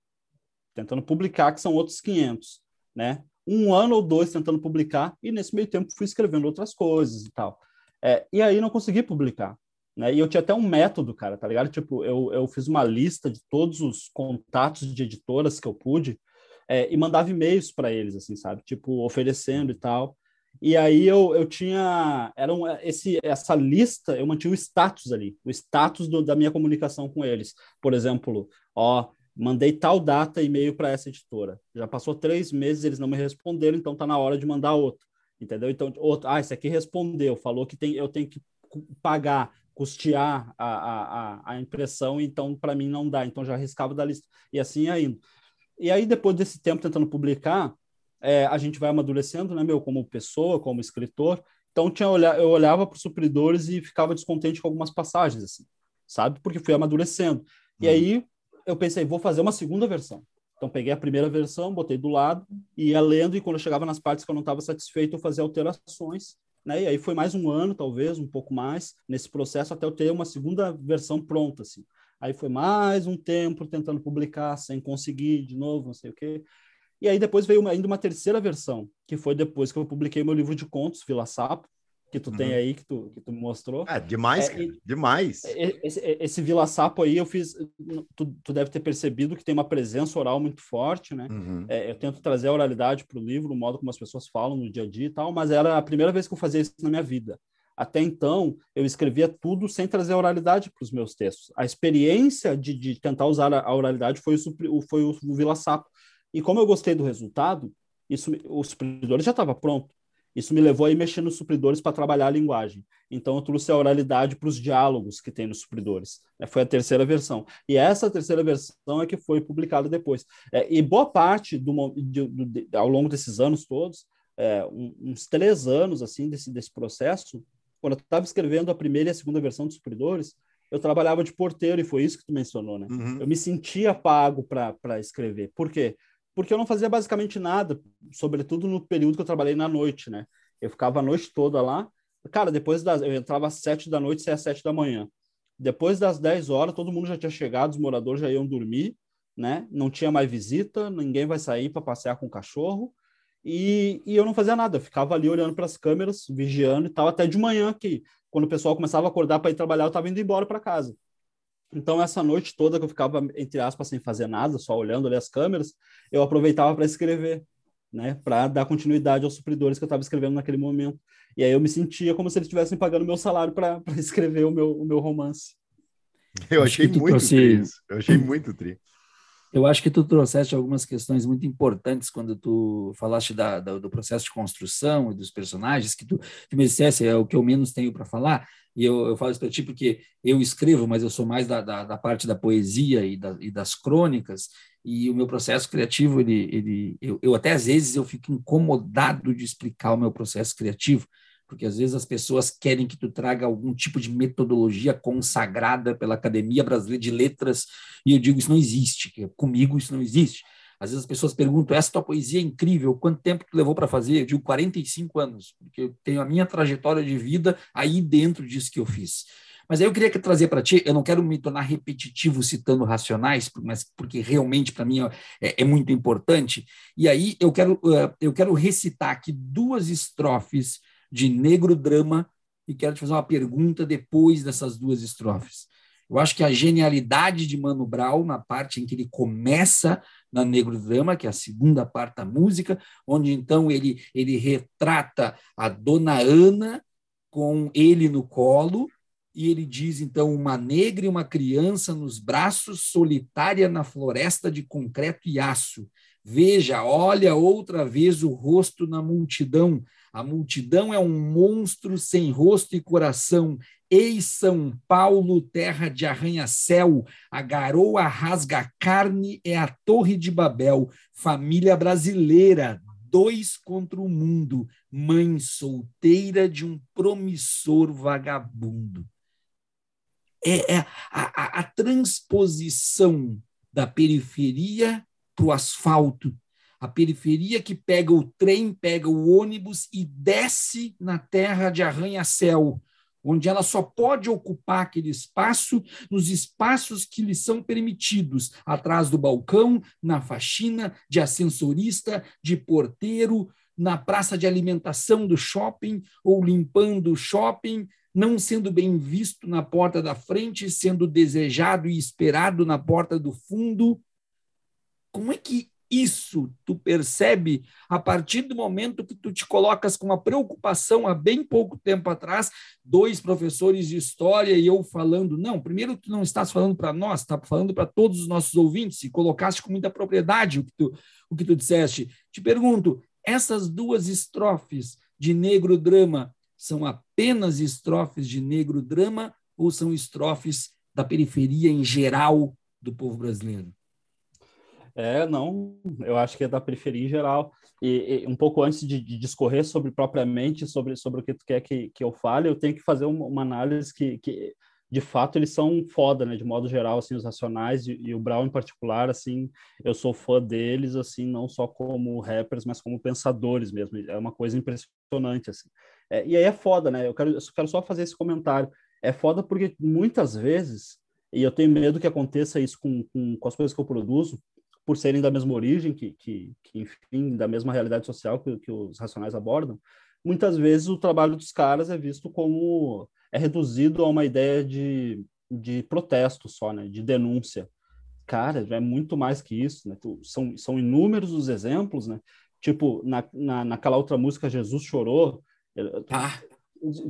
tentando publicar, que são outros 500, né? Um ano ou dois tentando publicar, e nesse meio tempo fui escrevendo outras coisas e tal. É, e aí não consegui publicar. Né? E eu tinha até um método, cara, tá ligado? Tipo, eu, eu fiz uma lista de todos os contatos de editoras que eu pude é, e mandava e-mails para eles, assim, sabe? Tipo, oferecendo e tal. E aí eu, eu tinha. Era um, esse, essa lista, eu mantinha o status ali, o status do, da minha comunicação com eles. Por exemplo, ó, mandei tal data e-mail para essa editora. Já passou três meses, eles não me responderam, então está na hora de mandar outro. Entendeu? Então, outro, ah, esse aqui respondeu, falou que tem, eu tenho que pagar, custear a, a, a impressão, então para mim não dá, então já arriscava da lista. E assim ia indo. E aí, depois desse tempo tentando publicar, é, a gente vai amadurecendo, né, meu, como pessoa, como escritor. Então, tinha eu olhava para os supridores e ficava descontente com algumas passagens, assim, sabe? Porque fui amadurecendo. E hum. aí, eu pensei, vou fazer uma segunda versão. Então, peguei a primeira versão, botei do lado, ia lendo, e quando chegava nas partes que eu não estava satisfeito, eu fazia alterações. Né? E aí foi mais um ano, talvez, um pouco mais, nesse processo, até eu ter uma segunda versão pronta. Assim. Aí foi mais um tempo tentando publicar, sem conseguir, de novo, não sei o quê. E aí depois veio ainda uma terceira versão, que foi depois que eu publiquei meu livro de contos, Vila Sapo, que tu uhum. tem aí, que tu, que tu mostrou. É, demais, é, demais. Esse, esse Vila Sapo aí, eu fiz, tu, tu deve ter percebido que tem uma presença oral muito forte, né? Uhum. É, eu tento trazer a oralidade para o livro, o modo como as pessoas falam no dia a dia e tal, mas era a primeira vez que eu fazia isso na minha vida. Até então, eu escrevia tudo sem trazer a oralidade para os meus textos. A experiência de, de tentar usar a oralidade foi o, foi o Vila Sapo. E como eu gostei do resultado, isso, o supridor já estava pronto. Isso me levou a ir mexer nos supridores para trabalhar a linguagem. Então, eu trouxe a oralidade para os diálogos que tem nos supridores. Né? Foi a terceira versão. E essa terceira versão é que foi publicada depois. É, e boa parte, do, de, de, ao longo desses anos todos, é, uns três anos assim desse, desse processo, quando eu estava escrevendo a primeira e a segunda versão dos supridores, eu trabalhava de porteiro, e foi isso que tu mencionou, né? Uhum. Eu me sentia pago para escrever. Por quê? Porque eu não fazia basicamente nada, sobretudo no período que eu trabalhei na noite, né? Eu ficava a noite toda lá. Cara, depois das. Eu entrava às sete da noite saía às sete da manhã. Depois das dez horas, todo mundo já tinha chegado, os moradores já iam dormir, né? Não tinha mais visita, ninguém vai sair para passear com o cachorro. E, e eu não fazia nada, eu ficava ali olhando para as câmeras, vigiando e tal, até de manhã, que quando o pessoal começava a acordar para ir trabalhar, eu estava indo embora para casa. Então, essa noite toda que eu ficava, entre aspas, sem fazer nada, só olhando ali as câmeras, eu aproveitava para escrever, né? Para dar continuidade aos supridores que eu estava escrevendo naquele momento. E aí eu me sentia como se eles estivessem pagando meu salário para [LAUGHS] escrever o meu, o meu romance. Eu achei muito trouxe... tri. Eu achei muito tri. Eu acho que tu trouxeste algumas questões muito importantes quando tu falaste da, da, do processo de construção e dos personagens, que tu, tu me dissesse, é o que eu menos tenho para falar, e eu, eu falo isso para ti porque eu escrevo, mas eu sou mais da, da, da parte da poesia e, da, e, das crônicas, e o meu processo criativo, ele, ele eu, eu até às vezes eu fico incomodado de explicar o meu processo criativo, porque às vezes as pessoas querem que tu traga algum tipo de metodologia consagrada pela Academia Brasileira de Letras, e eu digo, isso não existe, comigo isso não existe. Às vezes as pessoas perguntam, essa tua poesia é incrível, quanto tempo tu levou para fazer? Eu digo 45 anos, porque eu tenho a minha trajetória de vida aí dentro disso que eu fiz. Mas aí eu queria trazer para ti, eu não quero me tornar repetitivo citando racionais, mas porque realmente para mim é, é, muito importante. E aí eu quero, eu quero recitar aqui duas estrofes de Negro Drama e quero te fazer uma pergunta depois dessas duas estrofes. Eu acho que a genialidade de Mano Brown, na parte em que ele começa na Negro Drama, que é a segunda parte da música, onde então ele, ele retrata a dona Ana com ele no colo, e ele diz então uma negra e uma criança nos braços, solitária na floresta de concreto e aço. Veja, olha outra vez o rosto na multidão. A multidão é um monstro sem rosto e coração. Eis São Paulo, terra de arranha-céu, a garoa rasga carne, é a Torre de Babel, família brasileira, dois contra o mundo, mãe solteira de um promissor vagabundo. É, é a, a, a transposição da periferia para o asfalto. A periferia que pega o trem, pega o ônibus e desce na terra de arranha-céu, onde ela só pode ocupar aquele espaço nos espaços que lhe são permitidos, atrás do balcão, na faxina, de ascensorista, de porteiro, na praça de alimentação do shopping ou limpando o shopping, não sendo bem visto na porta da frente, sendo desejado e esperado na porta do fundo. Como é que isso tu percebe a partir do momento que tu te colocas com uma preocupação há bem pouco tempo atrás, dois professores de história e eu falando, não, primeiro tu não estás falando para nós, está falando para todos os nossos ouvintes e colocaste com muita propriedade o que tu, o que tu disseste. Te pergunto, essas duas estrofes de negro drama são apenas estrofes de negro drama ou são estrofes da periferia em geral do povo brasileiro? É, não, eu acho que é da periferia em geral. E, e um pouco antes de, de, discorrer sobre propriamente sobre, sobre o que tu quer que, que eu fale, eu tenho que fazer uma, uma análise que, que, de fato, eles são foda, né? De modo geral, assim, os Racionais e, e, o Brown em particular, assim, eu sou fã deles, assim, não só como rappers, mas como pensadores mesmo. É uma coisa impressionante, assim. É, e aí é foda, né? Eu quero, eu quero só fazer esse comentário. É foda porque muitas vezes, e eu tenho medo que aconteça isso com, com, com as coisas que eu produzo, por serem da mesma origem, que, que, que enfim, da mesma realidade social que, que os racionais abordam, muitas vezes o trabalho dos caras é visto como é reduzido a uma ideia de, de protesto só, né, de denúncia. Cara, é muito mais que isso, né? São, são inúmeros os exemplos, né? Tipo, na, na, naquela outra música, Jesus Chorou. Ah.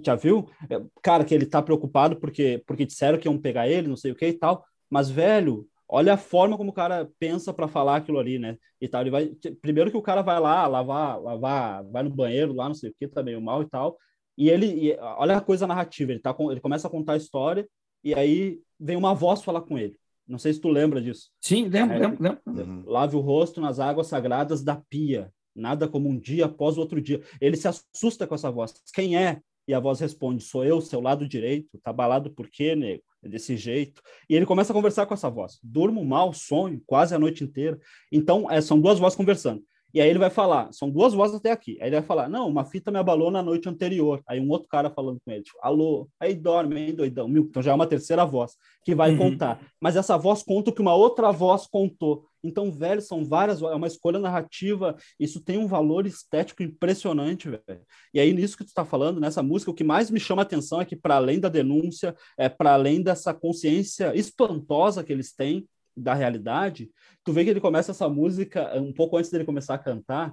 Já viu? É, cara, que ele tá preocupado porque, porque disseram que iam pegar ele, não sei o que e tal. Mas, velho, olha a forma como o cara pensa para falar aquilo ali, né? E tal, ele vai primeiro que o cara vai lá lavar, lavar, vai no banheiro lá, não sei o que, tá meio mal e tal. E ele, e, olha a coisa narrativa, ele tá ele começa a contar a história e aí vem uma voz falar com ele. Não sei se tu lembra disso. Sim, lembro, é, lembro, lembro. Uhum. Lave o rosto nas águas sagradas da pia. Nada como um dia após o outro dia. Ele se assusta com essa voz. Quem é? E a voz responde: Sou eu, seu lado direito. Tá balado por quê, nego? Desse jeito. E ele começa a conversar com essa voz. Durmo mal, sonho, quase a noite inteira. Então, é, são duas vozes conversando. E aí ele vai falar, são duas vozes até aqui. Aí ele vai falar, não, uma fita me abalou na noite anterior. Aí um outro cara falando com ele, tipo, alô, aí dorme, hein, doidão. Então já é uma terceira voz que vai uhum. contar. Mas essa voz conta o que uma outra voz contou. Então, velho, são várias, é uma escolha narrativa, isso tem um valor estético impressionante, velho. E aí, nisso que tu está falando, nessa música, o que mais me chama a atenção é que, para além da denúncia, é para além dessa consciência espantosa que eles têm da realidade, tu vê que ele começa essa música, um pouco antes dele começar a cantar,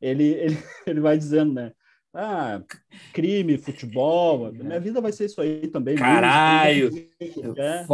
ele, ele, [LAUGHS] ele vai dizendo, né? Ah, crime, futebol, minha vida vai ser isso aí também. Caralho! É.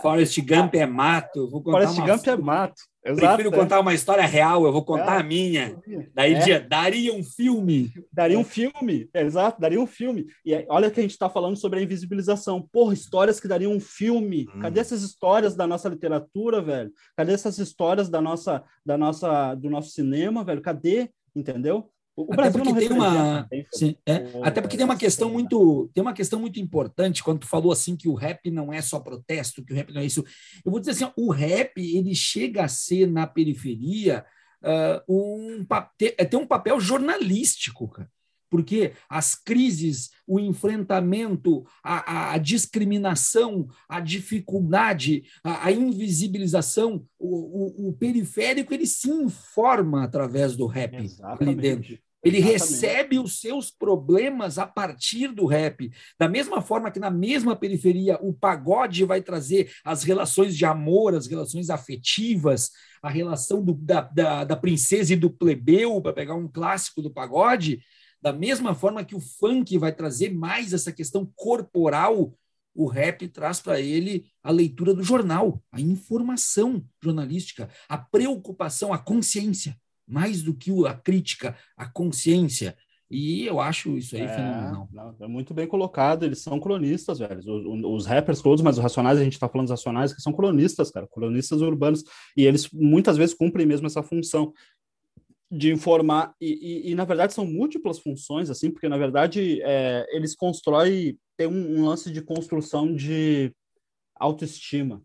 Forrest Gump é mato. Vou Forrest. Gump é mato. Exato, Prefiro é. contar uma história real, eu vou contar é. a minha. Daí é. daria um filme. Daria um filme, exato, daria um filme. E olha que a gente está falando sobre a invisibilização. Porra, histórias que dariam um filme. Hum. Cadê essas histórias da nossa literatura, velho? Cadê essas histórias da nossa, da nossa, do nosso cinema, velho? Cadê? Entendeu? O até Brasil porque tem uma, sim, é, até porque tem uma questão muito, tem uma questão muito importante quando tu falou assim que o rap não é só protesto, que o rap não é isso. Eu vou dizer assim, o rap ele chega a ser na periferia uh, um ter, é, tem um papel jornalístico, cara porque as crises, o enfrentamento, a, a discriminação, a dificuldade, a, a invisibilização, o, o, o, periférico ele se informa através do rap Exatamente. ali dentro. Ele Exatamente. recebe os seus problemas a partir do rap. Da mesma forma que na mesma periferia o pagode vai trazer as relações de amor, as relações afetivas, a relação do, da, da, da princesa e do plebeu, para pegar um clássico do pagode, da mesma forma que o funk vai trazer mais essa questão corporal, o rap traz para ele a leitura do jornal, a informação jornalística, a preocupação, a consciência mais do que a crítica, a consciência. E eu acho isso aí é, fenomenal. Não, é muito bem colocado, eles são cronistas, velho. Os, os, rappers todos, mas os racionais, a gente está falando dos racionais, que são cronistas, cara, cronistas urbanos. E eles muitas vezes cumprem mesmo essa função de informar. E, e, e na verdade, são múltiplas funções, assim, porque na verdade é, eles constroem, tem um, um lance de construção de autoestima,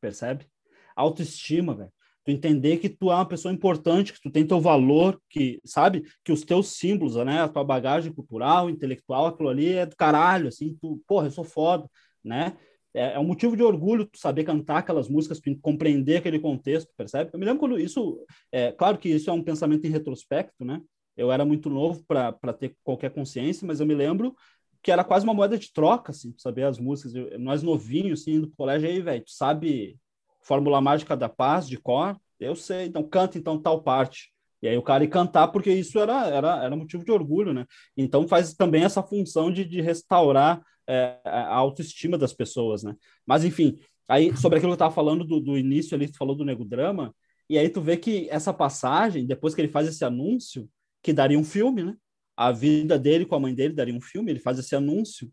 percebe? Autoestima, velho tu entender que tu é uma pessoa importante, que tu tem teu valor, que, sabe, que os teus símbolos, né, a tua bagagem cultural, intelectual, aquilo ali é do caralho, assim, tu, porra, eu sou foda, né? É, é um motivo de orgulho saber cantar aquelas músicas, compreender aquele contexto, percebe? Eu me lembro quando isso, é claro que isso é um pensamento em retrospecto, né? Eu era muito novo para ter qualquer consciência, mas eu me lembro que era quase uma moeda de troca, assim, saber as músicas. Eu, nós novinhos, assim, do colégio aí, velho, tu sabe Fórmula Mágica da Paz, de cor, eu sei, então canta então tal parte. E aí o cara ia cantar porque isso era, era, era motivo de orgulho, né? Então faz também essa função de, de restaurar é, a autoestima das pessoas, né? Mas enfim, aí sobre aquilo que eu estava falando do, do início ali, tu falou do Nego Drama, e aí tu vê que essa passagem, depois que ele faz esse anúncio, que daria um filme, né? A vida dele com a mãe dele daria um filme, ele faz esse anúncio.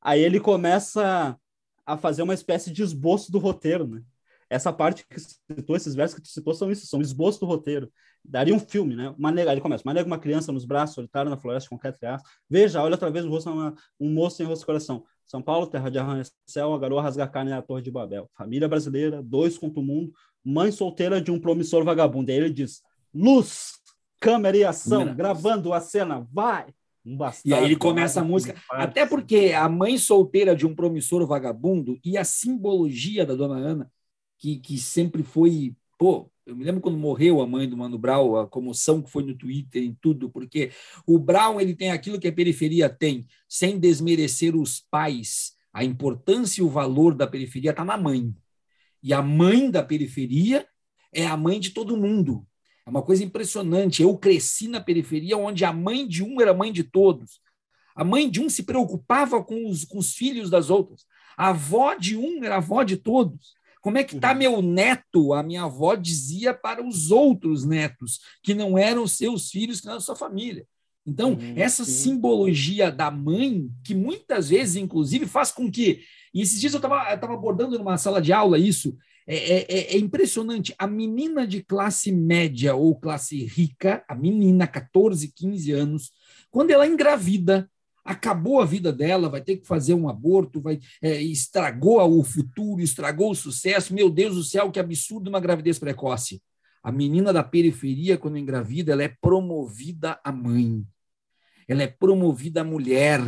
Aí ele começa a fazer uma espécie de esboço do roteiro, né? Essa parte que citou, esses versos que tu citou, são isso, são esboço do roteiro. Daria um filme, né? Uma nega, ele começa, uma nega, uma criança nos braços, solitária na floresta com qualquer triaço. Veja, olha através do rosto, uma, um moço sem rosto e coração. São Paulo, terra de arranha-céu, a garoa rasga carne na torre de Babel. Família brasileira, dois contra o mundo, mãe solteira de um promissor vagabundo. E aí ele diz, luz, câmera e ação, gravando a cena, vai! Um e aí ele começa a música, até porque a mãe solteira de um promissor vagabundo e a simbologia da dona Ana que, que sempre foi. Pô, eu me lembro quando morreu a mãe do Mano Brown, a comoção que foi no Twitter, em tudo, porque o Brown ele tem aquilo que a periferia tem, sem desmerecer os pais. A importância e o valor da periferia está na mãe. E a mãe da periferia é a mãe de todo mundo. É uma coisa impressionante. Eu cresci na periferia onde a mãe de um era mãe de todos. A mãe de um se preocupava com os, com os filhos das outras. A avó de um era avó de todos. Como é que está uhum. meu neto? A minha avó dizia para os outros netos, que não eram seus filhos, que não eram sua família. Então, uhum, essa sim. simbologia da mãe, que muitas vezes, inclusive, faz com que. E esses dias eu estava abordando numa sala de aula isso. É, é, é, é, impressionante. A menina de classe média ou classe rica, a menina, 14, 15 anos, quando ela engravida, acabou a vida dela, vai ter que fazer um aborto, vai é, estragou o futuro, estragou o sucesso. Meu Deus do céu, que absurdo uma gravidez precoce. A menina da periferia, quando engravida, ela é promovida a mãe. Ela é promovida a mulher.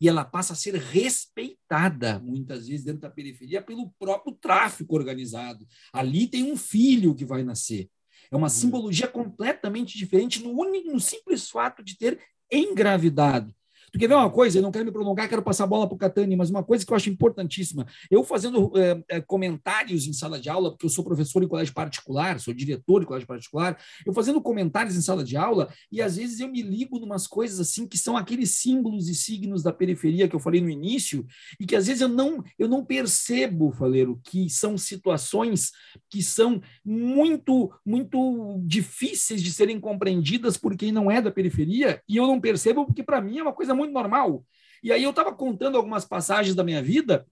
E ela passa a ser respeitada, muitas vezes, dentro da periferia, pelo próprio tráfico organizado. Ali tem um filho que vai nascer. É uma uhum. simbologia completamente diferente no, único, no simples fato de ter engravidado. Quer ver uma coisa? Eu não quero me prolongar, quero passar a bola para o Catani, mas uma coisa que eu acho importantíssima. Eu fazendo é, é, comentários em sala de aula, porque eu sou professor em colégio particular, sou diretor de colégio particular, eu fazendo comentários em sala de aula, e às vezes eu me ligo em umas coisas assim que são aqueles símbolos e signos da periferia que eu falei no início, e que às vezes eu não, eu não percebo, Faleiro, que são situações que são muito, muito difíceis de serem compreendidas por quem não é da periferia, e eu não percebo porque para mim é uma coisa muito normal. E aí eu estava contando algumas passagens da minha vida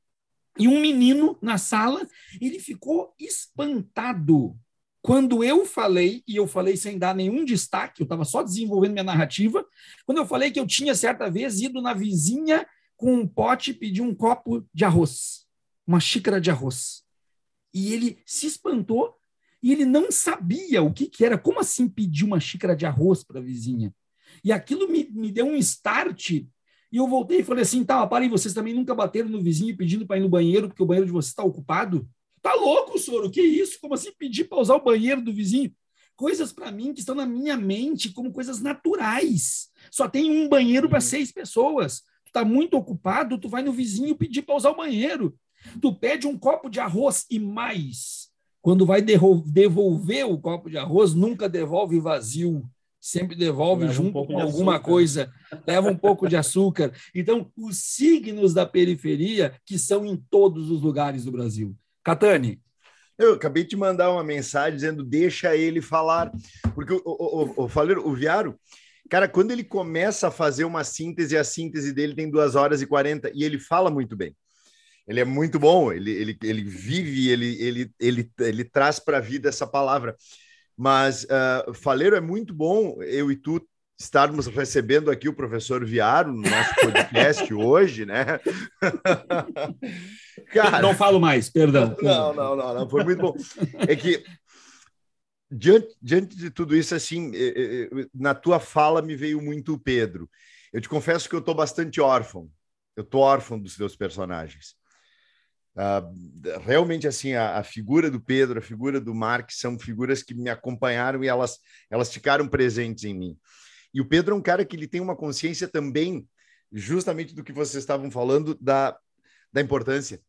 e um menino na sala, ele ficou espantado quando eu falei, e eu falei sem dar nenhum destaque, eu estava só desenvolvendo minha narrativa, quando eu falei que eu tinha certa vez ido na vizinha com um pote pedir um copo de arroz, uma xícara de arroz. E ele se espantou e ele não sabia o que, que era. Como assim pedir uma xícara de arroz para a vizinha? E aquilo me, me deu um start. E eu voltei e falei assim: tá, parem, vocês também nunca bateram no vizinho pedindo para ir no banheiro porque o banheiro de vocês está ocupado? Tá louco, Soro? Que isso? Como assim pedir para usar o banheiro do vizinho? coisas para mim que estão na minha mente como coisas naturais. Só tem um banheiro para seis pessoas. Tu tá muito ocupado, tu vai no vizinho pedir para usar o banheiro. Tu pede um copo de arroz e mais. Quando vai devolver o copo de arroz, nunca devolve vazio sempre devolve leva junto um com alguma açúcar. coisa, leva um pouco de açúcar. Então, os signos da periferia que são em todos os lugares do Brasil. Catane. Eu acabei de mandar uma mensagem dizendo deixa ele falar, porque o, o, o, o, Faleiro, o Viaro, cara, quando ele começa a fazer uma síntese, a síntese dele tem duas horas e quarenta e ele fala muito bem. Ele é muito bom, ele, ele, ele vive, ele, ele, ele, ele traz para a vida essa palavra. Mas uh, Faleiro é muito bom, eu e tu estarmos recebendo aqui o professor Viaro no nosso podcast [LAUGHS] hoje, né? [LAUGHS] Cara, não falo mais, perdão. Não, não, não, não, foi muito bom. É que diante, diante de tudo isso, assim, eh, eh, na tua fala me veio muito o Pedro. Eu te confesso que eu estou bastante órfão. Eu estou órfão dos teus personagens. Uh, realmente assim a, a, figura do Pedro, a figura do Mark são figuras que me acompanharam e elas elas ficaram presentes em mim. E o Pedro é um cara que ele tem uma consciência também justamente do que vocês estavam falando da, da importância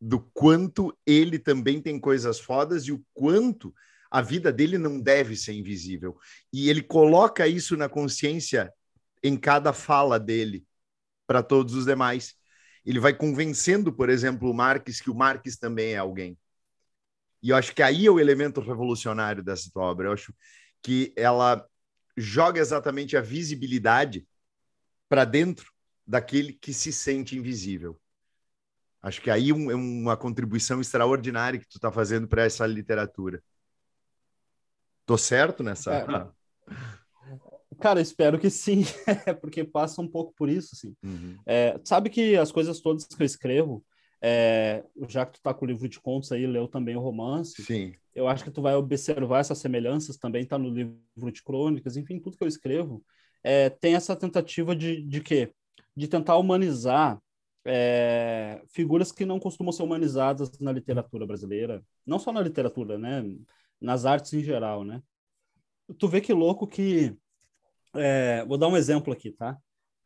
do quanto ele também tem coisas fodas e o quanto a vida dele não deve ser invisível. E ele coloca isso na consciência em cada fala dele para todos os demais ele vai convencendo, por exemplo, o Marques que o Marques também é alguém. E eu acho que aí é o elemento revolucionário dessa tua obra. Eu acho que ela joga exatamente a visibilidade para dentro daquele que se sente invisível. Acho que aí é um, uma contribuição extraordinária que tu está fazendo para essa literatura. Tô certo nessa? É, Cara, espero que sim, [LAUGHS] porque passa um pouco por isso, assim. Uhum. É, sabe que as coisas todas que eu escrevo, é, já que tu tá com o livro de contos aí, leu também o romance, sim. eu acho que tu vai observar essas semelhanças, também tá no livro de crônicas, enfim, tudo que eu escrevo, é, tem essa tentativa de, de quê? De tentar humanizar é, figuras que não costumam ser humanizadas na literatura brasileira, não só na literatura, né? Nas artes em geral, né? Tu vê que louco que é, vou dar um exemplo aqui, tá?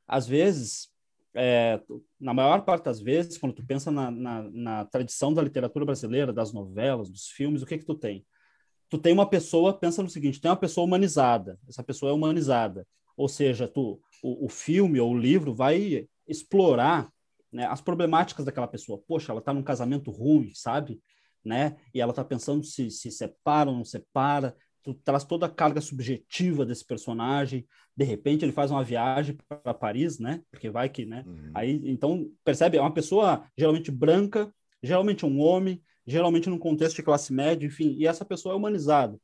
Às vezes, é, na maior parte das vezes, quando tu pensa na, na, na, tradição da literatura brasileira, das novelas, dos filmes, o que que tu tem? Tu tem uma pessoa, pensa no seguinte, tem uma pessoa humanizada, essa pessoa é humanizada, ou seja, tu, o, o filme ou o livro vai explorar né, as problemáticas daquela pessoa. Poxa, ela está num casamento ruim, sabe? Né? E ela está pensando se se separa ou não separa, tu traz toda a carga subjetiva desse personagem. De repente ele faz uma viagem para Paris, né? Porque vai que, né? Uhum. Aí, então, percebe? É uma pessoa geralmente branca, geralmente um homem, geralmente num contexto de classe média, enfim, e essa pessoa é humanizada.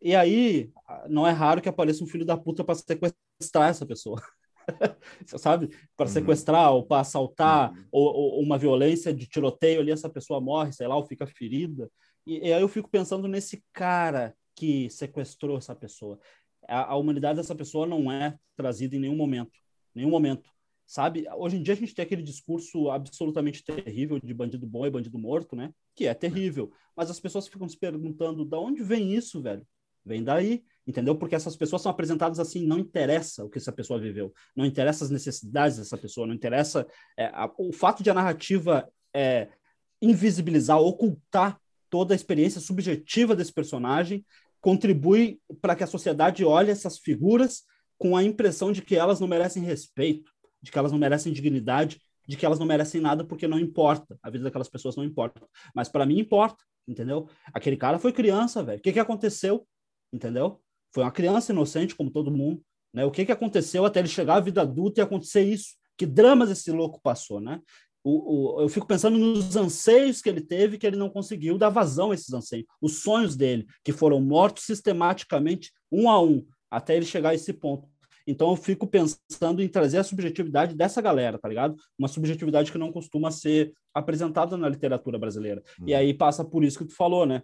E aí, não é raro que apareça um filho da puta para sequestrar essa pessoa. [LAUGHS] sabe? Para uhum. sequestrar ou para assaltar, uhum. ou, ou, uma violência de tiroteio ali, essa pessoa morre, sei lá, ou fica ferida. E, e aí eu fico pensando nesse cara que sequestrou essa pessoa. A, a, humanidade dessa pessoa não é trazida em nenhum momento, nenhum momento, sabe? Hoje em dia a gente tem aquele discurso absolutamente terrível de bandido bom e bandido morto, né? Que é terrível. Mas as pessoas ficam se perguntando, da onde vem isso, velho? Vem daí, entendeu? Porque essas pessoas são apresentadas assim, não interessa o que essa pessoa viveu, não interessa as necessidades dessa pessoa, não interessa é, a, o fato de a narrativa é, invisibilizar, ocultar toda a experiência subjetiva desse personagem contribui para que a sociedade olhe essas figuras com a impressão de que elas não merecem respeito, de que elas não merecem dignidade, de que elas não merecem nada porque não importa. A vida daquelas pessoas não importa. Mas para mim importa, entendeu? Aquele cara foi criança, velho. O que, que aconteceu? Entendeu? Foi uma criança inocente, como todo mundo. Né? O que, que aconteceu até ele chegar à vida adulta e acontecer isso? Que dramas esse louco passou, né? O, o, eu fico pensando nos anseios que ele teve que ele não conseguiu dar vazão a esses anseios, os sonhos dele, que foram mortos sistematicamente, um a um, até ele chegar a esse ponto. Então eu fico pensando em trazer a subjetividade dessa galera, tá ligado? Uma subjetividade que não costuma ser apresentada na literatura brasileira. E aí passa por isso que tu falou, né?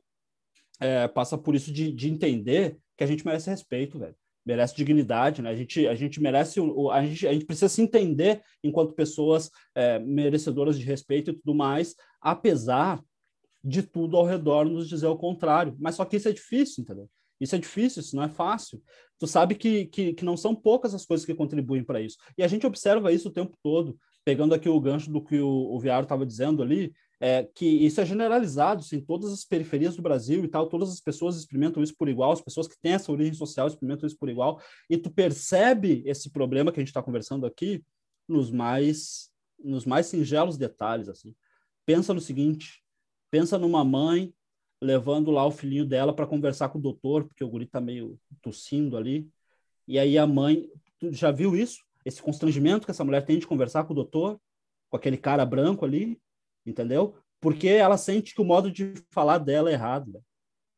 É, passa por isso de, de entender que a gente merece respeito, velho merece dignidade, né? A gente, a gente merece, a gente, a gente precisa se entender enquanto pessoas é, merecedoras de respeito e tudo mais, apesar de tudo ao redor nos dizer o contrário. Mas só que isso é difícil, entendeu? Isso é difícil, isso não é fácil. Tu sabe que, que, que não são poucas as coisas que contribuem para isso. E a gente observa isso o tempo todo, pegando aqui o gancho do que o, o Viário estava dizendo ali, é, que isso é generalizado assim, em todas as periferias do Brasil e tal, todas as pessoas experimentam isso por igual, as pessoas que têm essa origem social experimentam isso por igual, e tu percebe esse problema que a gente está conversando aqui nos mais nos mais singelos detalhes assim. Pensa no seguinte, pensa numa mãe levando lá o filhinho dela para conversar com o doutor, porque o guri está meio tossindo ali, e aí a mãe, tu já viu isso? Esse constrangimento que essa mulher tem de conversar com o doutor, com aquele cara branco ali, entendeu? Porque ela sente que o modo de falar dela é errado,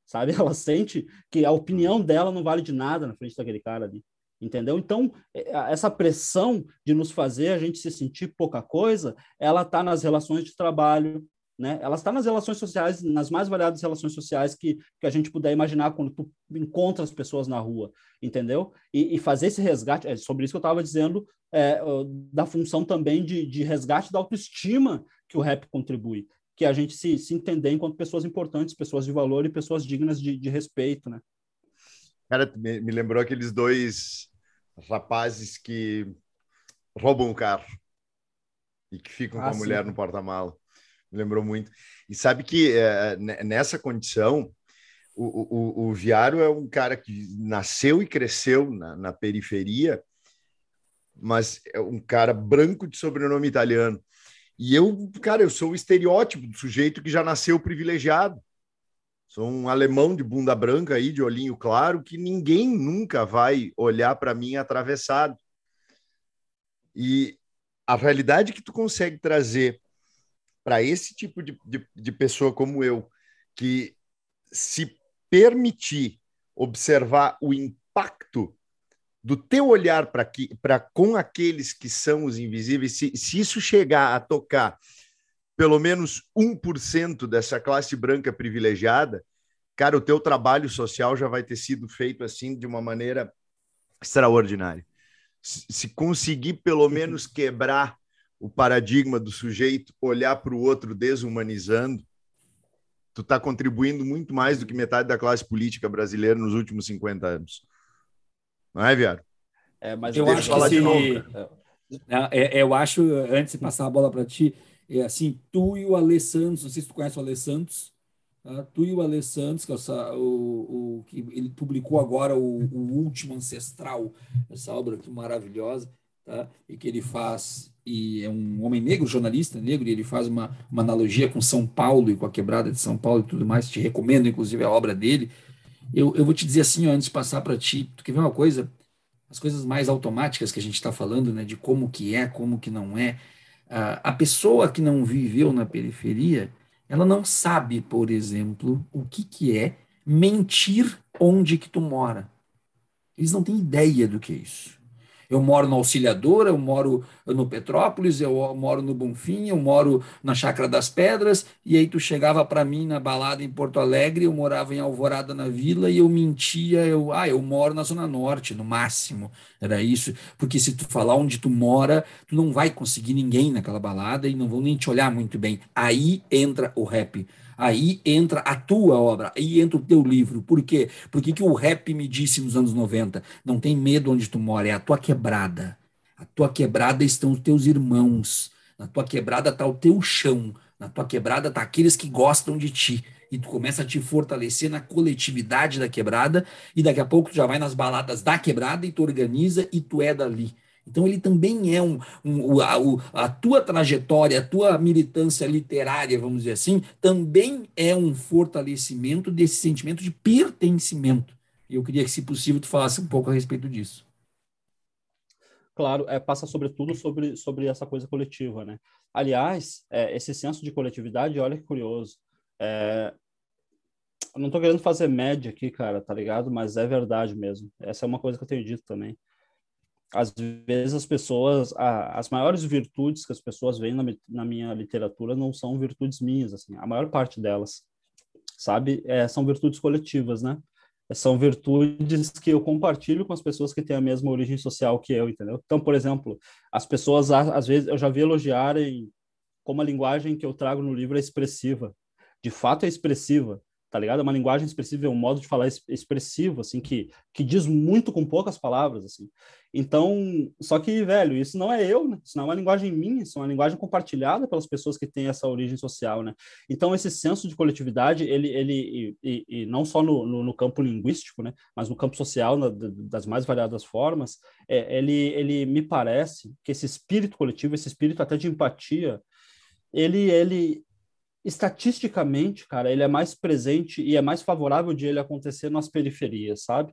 sabe? [LAUGHS] Ela sente que a opinião dela não vale de nada na frente daquele cara ali, entendeu? Então, é, essa pressão de nos fazer a gente se sentir pouca coisa, ela está nas relações de trabalho, né? Ela está nas relações sociais, nas mais variadas relações sociais que, que a gente puder imaginar quando tu encontra as pessoas na rua, entendeu? E, e fazer esse resgate, é sobre isso que eu estava dizendo, é, da função também de, de resgate da autoestima que o rap contribui, que a gente se, se entender enquanto pessoas importantes, pessoas de valor e pessoas dignas de, de respeito, né? Cara, me, me lembrou aqueles dois rapazes que roubam o carro e que ficam ah, com a sim. mulher no porta-mala. Me lembrou muito. E sabe que é, nessa condição, o, o, o Viário é um cara que nasceu e cresceu na, na periferia, mas é um cara branco de sobrenome italiano. E eu, cara, eu sou o estereótipo do sujeito que já nasceu privilegiado. Sou um alemão de bunda branca aí, de olhinho claro, que ninguém nunca vai olhar para mim atravessado. E a realidade que tu consegue trazer para esse tipo de, de, de pessoa como eu, que se permitir observar o impacto do teu olhar para com aqueles que são os invisíveis, se, se isso chegar a tocar pelo menos 1% dessa classe branca privilegiada, cara, o teu trabalho social já vai ter sido feito assim de uma maneira extraordinária. Se, se conseguir pelo menos quebrar o paradigma do sujeito, olhar para o outro desumanizando, tu está contribuindo muito mais do que metade da classe política brasileira nos últimos 50 anos. Não é, Viário? É, mas eu acho falar que de novo. É, é, eu acho, antes de passar a bola para ti, é assim, tu e o Alê Santos, não sei se tu conhece o Alê Santos, tá? tu e o Alê Santos, que, é o, o, que ele publicou agora o, o Último Ancestral, essa obra aqui maravilhosa, tá? e que ele faz, e é um homem negro, jornalista negro, e ele faz uma, uma analogia com São Paulo e com a quebrada de São Paulo e tudo mais, te recomendo, inclusive, a obra dele, eu, eu vou te dizer assim, antes de passar para ti, tu quer ver uma coisa? As coisas mais automáticas que a gente está falando, né, de como que é, como que não é. Uh, a pessoa que não viveu na periferia, ela não sabe, por exemplo, o que, que é mentir onde que tu mora. Eles não têm ideia do que é isso. Eu moro na Auxiliadora, eu moro no Petrópolis, eu moro no Bonfim, eu moro na Chácara das Pedras, e aí tu chegava para mim na balada em Porto Alegre, eu morava em Alvorada na Vila e eu mentia, eu, ah, eu moro na Zona Norte, no máximo. Era isso, porque se tu falar onde tu mora, tu não vai conseguir ninguém naquela balada e não vão nem te olhar muito bem. Aí entra o rap. Aí entra a tua obra, aí entra o teu livro. Por quê? Porque que o rap me disse nos anos 90? Não tem medo onde tu mora, é a tua quebrada. A tua quebrada estão os teus irmãos. Na tua quebrada está o teu chão. Na tua quebrada está aqueles que gostam de ti. E tu começa a te fortalecer na coletividade da quebrada, e daqui a pouco tu já vai nas baladas da quebrada e tu organiza e tu é dali. Então ele também é um, um a, a, tua trajetória, a tua militância literária, vamos dizer assim, também é um fortalecimento desse sentimento de pertencimento. E eu queria que, se possível, tu falasse um pouco a respeito disso. Claro, é, passa sobretudo sobre, sobre essa coisa coletiva, né? Aliás, é, esse senso de coletividade, olha que curioso. É, não estou querendo fazer média aqui, cara, tá ligado? Mas é verdade mesmo. Essa é uma coisa que eu tenho dito também às vezes as pessoas, a, as maiores virtudes que as pessoas veem na, na, minha literatura não são virtudes minhas, assim, a maior parte delas, sabe, é, são virtudes coletivas, né? São virtudes que eu compartilho com as pessoas que têm a mesma origem social que eu, entendeu? Então, por exemplo, as pessoas, às vezes, eu já vi elogiarem como a linguagem que eu trago no livro é expressiva. De fato, é expressiva, tá ligado? É uma linguagem expressiva, é um modo de falar expressivo, assim, que, que diz muito com poucas palavras, assim. Então, só que, velho, isso não é eu, né? Isso não é uma linguagem minha, isso é uma linguagem compartilhada pelas pessoas que têm essa origem social, né? Então, esse senso de coletividade, ele, ele e, e, e não só no, no, no, campo linguístico, né? Mas no campo social, na, das mais variadas formas, é, ele, ele me parece que esse espírito coletivo, esse espírito até de empatia, ele, ele, estatisticamente, cara, ele é mais presente e é mais favorável de ele acontecer nas periferias, sabe?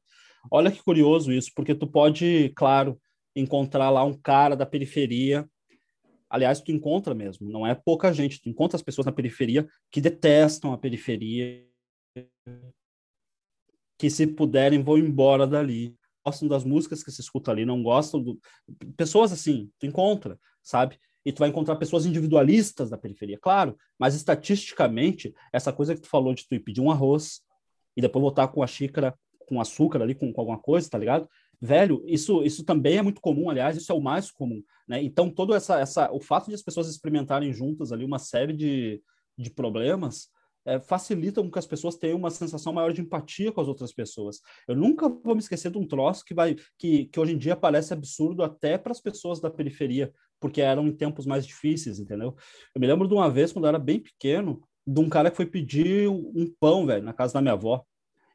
Olha que curioso isso, porque tu pode, claro, encontrar lá um cara da periferia. Aliás, tu encontra mesmo, não é pouca gente, tu encontra as pessoas na periferia que detestam a periferia, que se puderem vão embora dali. Gostam das músicas que se escuta ali, não gostam do. Pessoas assim, tu encontra, sabe? E tu vai encontrar pessoas individualistas da periferia, claro, mas estatisticamente, essa coisa que tu falou de tu ir pedir um arroz e depois voltar com a xícara com açúcar ali, com, com alguma coisa, tá ligado? Velho, isso, isso também é muito comum, aliás, isso é o mais comum, né? Então, todo essa, essa, o fato de as pessoas experimentarem juntas ali uma série de, de problemas é, facilitam que as pessoas tenham uma sensação maior de empatia com as outras pessoas. Eu nunca vou me esquecer de um troço que vai que, que hoje em dia parece absurdo até para as pessoas da periferia, porque eram em tempos mais difíceis, entendeu? Eu me lembro de uma vez, quando eu era bem pequeno, de um cara que foi pedir um pão, velho, na casa da minha avó.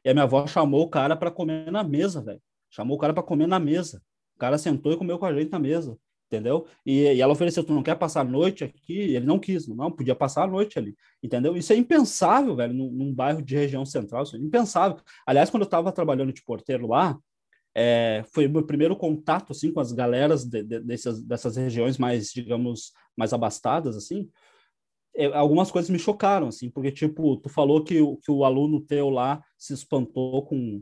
E a minha avó chamou o cara para comer na mesa, velho. Chamou o cara para comer na mesa. O cara sentou e comeu com a gente na mesa, entendeu? E, e ela ofereceu: Tu não quer passar a noite aqui? Ele não quis, não, podia passar a noite ali, entendeu? Isso é impensável, velho, num, num bairro de região central, isso é impensável. Aliás, quando eu estava trabalhando de porteiro lá, é, foi o meu primeiro contato assim com as galeras de, de, dessas, dessas regiões mais, digamos, mais abastadas assim. É, algumas coisas me chocaram assim, porque tipo, tu falou que, que o aluno teu lá se espantou com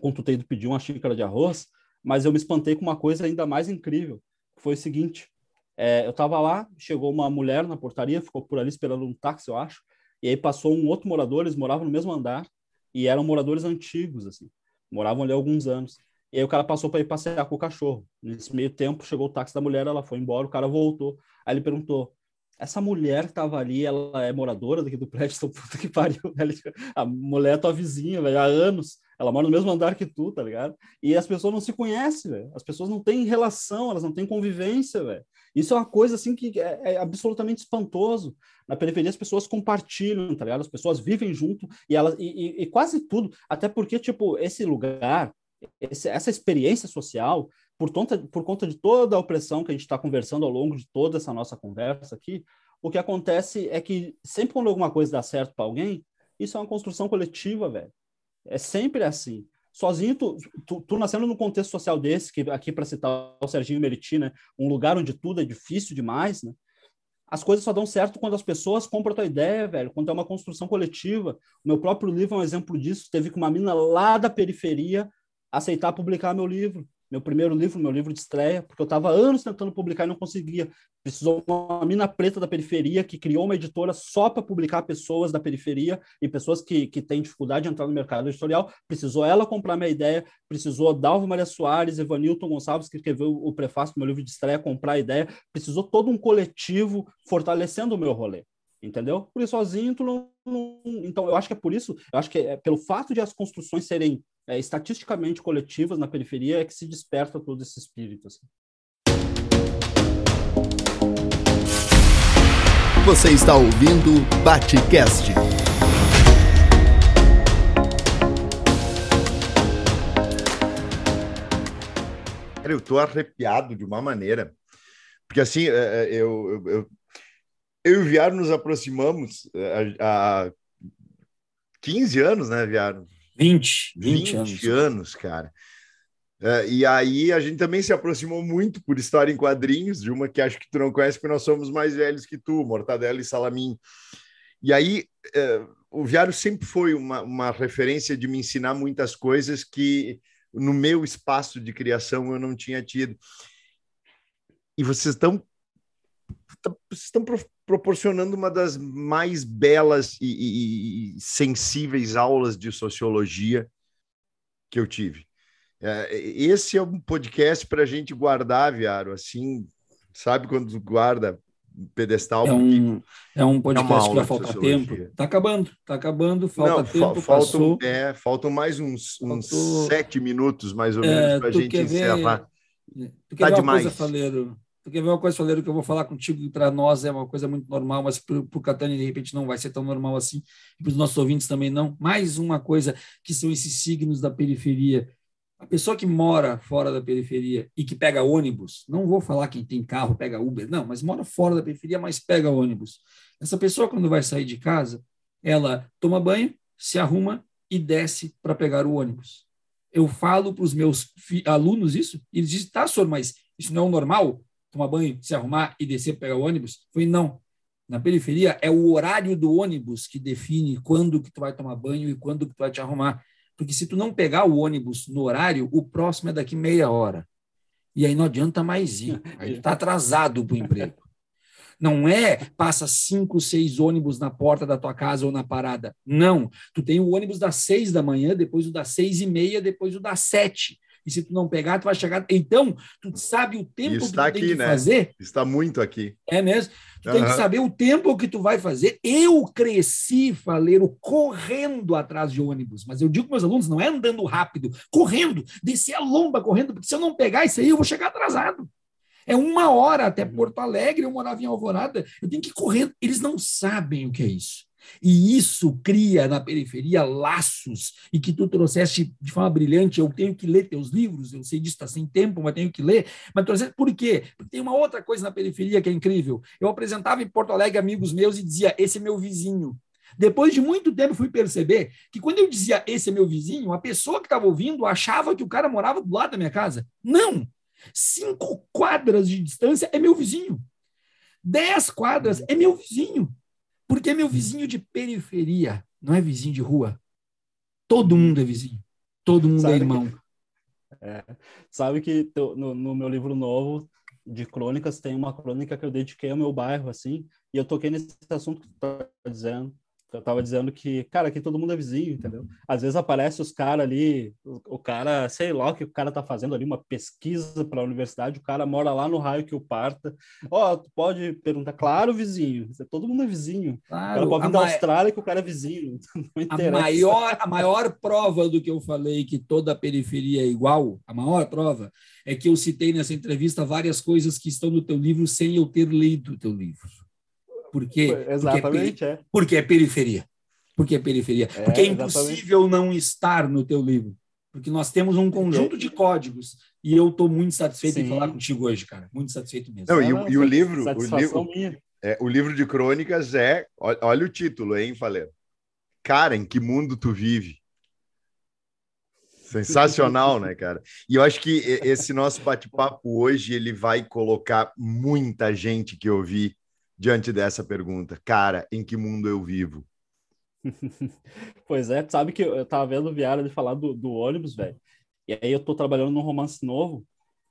com tu ter ido pedir uma xícara de arroz, mas eu me espantei com uma coisa ainda mais incrível, que foi o seguinte, é, eu estava lá, chegou uma mulher na portaria, ficou por ali esperando um táxi, eu acho, e aí passou um outro morador, eles moravam no mesmo andar, e eram moradores antigos, assim, moravam ali há alguns anos. E aí o cara passou para ir passear com o cachorro. Nesse meio tempo, chegou o táxi da mulher, ela foi embora, o cara voltou. Aí ele perguntou: essa mulher que tava ali, ela é moradora daqui do prédio, [LAUGHS] então puta que pariu, [LAUGHS] velho. A mulher é tua vizinha, velho, há anos. Ela mora no mesmo andar que tu, tá ligado? E as pessoas não se conhecem, velho. As pessoas não têm relação, elas não têm convivência, velho. Isso é uma coisa, assim, que é, é, absolutamente espantoso. Na periferia, as pessoas compartilham, tá ligado? As pessoas vivem junto e, elas, e, e, e quase tudo. Até porque, tipo, esse lugar, esse, essa experiência social, por conta, por conta de toda a opressão que a gente está conversando ao longo de toda essa nossa conversa aqui, o que acontece é que sempre quando alguma coisa dá certo para alguém, isso é uma construção coletiva, velho. É sempre assim. Sozinho, tu, tu, tu nascendo num contexto social desse, que aqui para citar o Serginho Meriti, né, um lugar onde tudo é difícil demais, né, as coisas só dão certo quando as pessoas compram a tua ideia, velho, quando é uma construção coletiva. O meu próprio livro é um exemplo disso. Teve que uma mina lá da periferia aceitar publicar meu livro, meu primeiro livro, meu livro de estreia, porque eu estava anos tentando publicar e não conseguia. Precisou uma mina preta da periferia que criou uma editora só para publicar pessoas da periferia e pessoas que, que têm dificuldade de entrar no mercado editorial. Precisou ela comprar minha ideia, precisou Dalva Maria Soares, Evanilton Gonçalves, que escreveu o prefácio do meu livro de estreia, comprar a ideia. Precisou todo um coletivo fortalecendo o meu rolê entendeu? Por isso sozinho tu não, não, então eu acho que é por isso, eu acho que é pelo fato de as construções serem é, estatisticamente coletivas na periferia é que se desperta todo esse espírito assim. Você está ouvindo Batecast. Cara, eu tô arrepiado de uma maneira, porque assim, é, é, eu, eu, eu e o Viaro nos aproximamos é, há 15 anos, né, Viaro? 20, 20, 20 anos. anos, cara. É, e aí a gente também se aproximou muito por história em quadrinhos, de uma que acho que tu não conhece, porque nós somos mais velhos que tu, Mortadela e Salamim. E aí é, o Viário sempre foi uma, uma referência de me ensinar muitas coisas que no meu espaço de criação eu não tinha tido. E vocês estão estão proporcionando uma das mais belas e, e, e sensíveis aulas de sociologia que eu tive. É, esse é um podcast para a gente guardar, Viaro, assim, sabe quando guarda pedestal. É um, é um podcast aula que vai faltar tempo. Tá acabando, tá acabando, falta Não, tempo, fa- faltam, passou. é, faltam mais uns, uns Faltou- sete minutos, mais ou É, menos, para a gente ver- encerrar. Tu quer Tá ver uma demais. coisa, Faleiro? Quer ver uma coisa, Faleiro, que eu vou falar contigo que para nós é uma coisa muito normal, mas para o Catani, de repente, não vai ser tão normal assim, e para os nossos ouvintes também não. Mais uma coisa que são esses signos da periferia. A pessoa que mora fora da periferia e que pega ônibus, não vou falar quem tem carro, pega Uber, não, mas mora fora da periferia, mas pega ônibus. Essa pessoa, quando vai sair de casa, ela toma banho, se arruma e desce para pegar o ônibus. Eu falo para os meus alunos isso, e eles dizem, tá, senhor, mas isso não é normal? Tomar banho, se arrumar e descer para pegar o ônibus? Falei, não. Na periferia, é o horário do ônibus que define quando que tu vai tomar banho e quando que tu vai te arrumar. Porque se tu não pegar o ônibus no horário, o próximo é daqui meia hora. E aí não adianta mais ir. Aí tu tá atrasado para o emprego. Não é passa cinco, seis ônibus na porta da tua casa ou na parada. Não. Tu tem o ônibus das seis da manhã, depois o das seis e meia, depois o das sete. E se tu não pegar, tu vai chegar. Então, tu sabe o tempo Isso que tu tá tem aqui, que né? fazer. Está muito aqui. É mesmo? Tu tem que saber o tempo que tu vai fazer. Eu cresci, Faleiro, correndo atrás de ônibus. Mas eu digo para meus alunos, não é andando rápido, correndo, descer a lomba correndo, porque se eu não pegar isso aí, eu vou chegar atrasado. É uma hora até Porto Alegre, eu morava em Alvorada, eu tenho que correr. Eles não sabem o que é isso. E isso cria na periferia laços, e que tu trouxeste de forma brilhante. Eu tenho que ler teus livros, eu sei disso, está sem tempo, mas tenho que ler. Mas trouxeste, por quê? Porque tem uma outra coisa na periferia que é incrível. Eu apresentava em Porto Alegre amigos meus e dizia: esse é meu vizinho. Depois de muito tempo, fui perceber que quando eu dizia esse é meu vizinho, a pessoa que estava ouvindo achava que o cara morava do lado da minha casa. Não! Cinco quadras de distância é meu vizinho. Dez quadras é meu vizinho. Porque é meu vizinho de periferia, não é vizinho de rua. Todo mundo é vizinho. Todo mundo Sabe é que- irmão. [LAUGHS] Sabe que teu- no, no meu livro novo de crônicas tem uma crônica que eu dediquei ao meu bairro, assim, e eu toquei nesse assunto que tu tá dizendo. Eu tava dizendo que, cara, aqui todo mundo é vizinho, entendeu? Às vezes aparece os caras ali, o, o cara, sei lá o que o cara tá fazendo ali, uma pesquisa para a universidade, o cara mora lá no raio que o parta. Ó, tu pode perguntar, claro, vizinho, todo mundo é vizinho. O cara Claro, pode a, vir da ma- Austrália que o cara é vizinho. [LAUGHS] Não a interessa. maior, a maior prova do que eu falei que toda a periferia é igual, a maior prova, é que eu citei nessa entrevista várias coisas que estão no teu livro sem eu ter lido o teu livro. Porque é peri- Exatamente, é. Porque é periferia. Porque é periferia. É, Porque é exatamente. impossível não estar no teu livro. Porque nós temos um conjunto de códigos. E eu estou muito satisfeito em Sim. falar contigo hoje, cara. Muito satisfeito mesmo. Não, e, o, e o livro, o livro, minha. é, o livro de crônicas é, olha, olha o título, hein, Faleiro? Cara, em que mundo tu vive? Sensacional, né, cara? E eu acho que esse nosso bate-papo hoje ele vai colocar muita gente que eu vi diante dessa pergunta. Cara, em que mundo eu vivo? [LAUGHS] Pois é, tu sabe que eu tava vendo o Viara de falar do, do ônibus, velho. E aí eu tô trabalhando num romance novo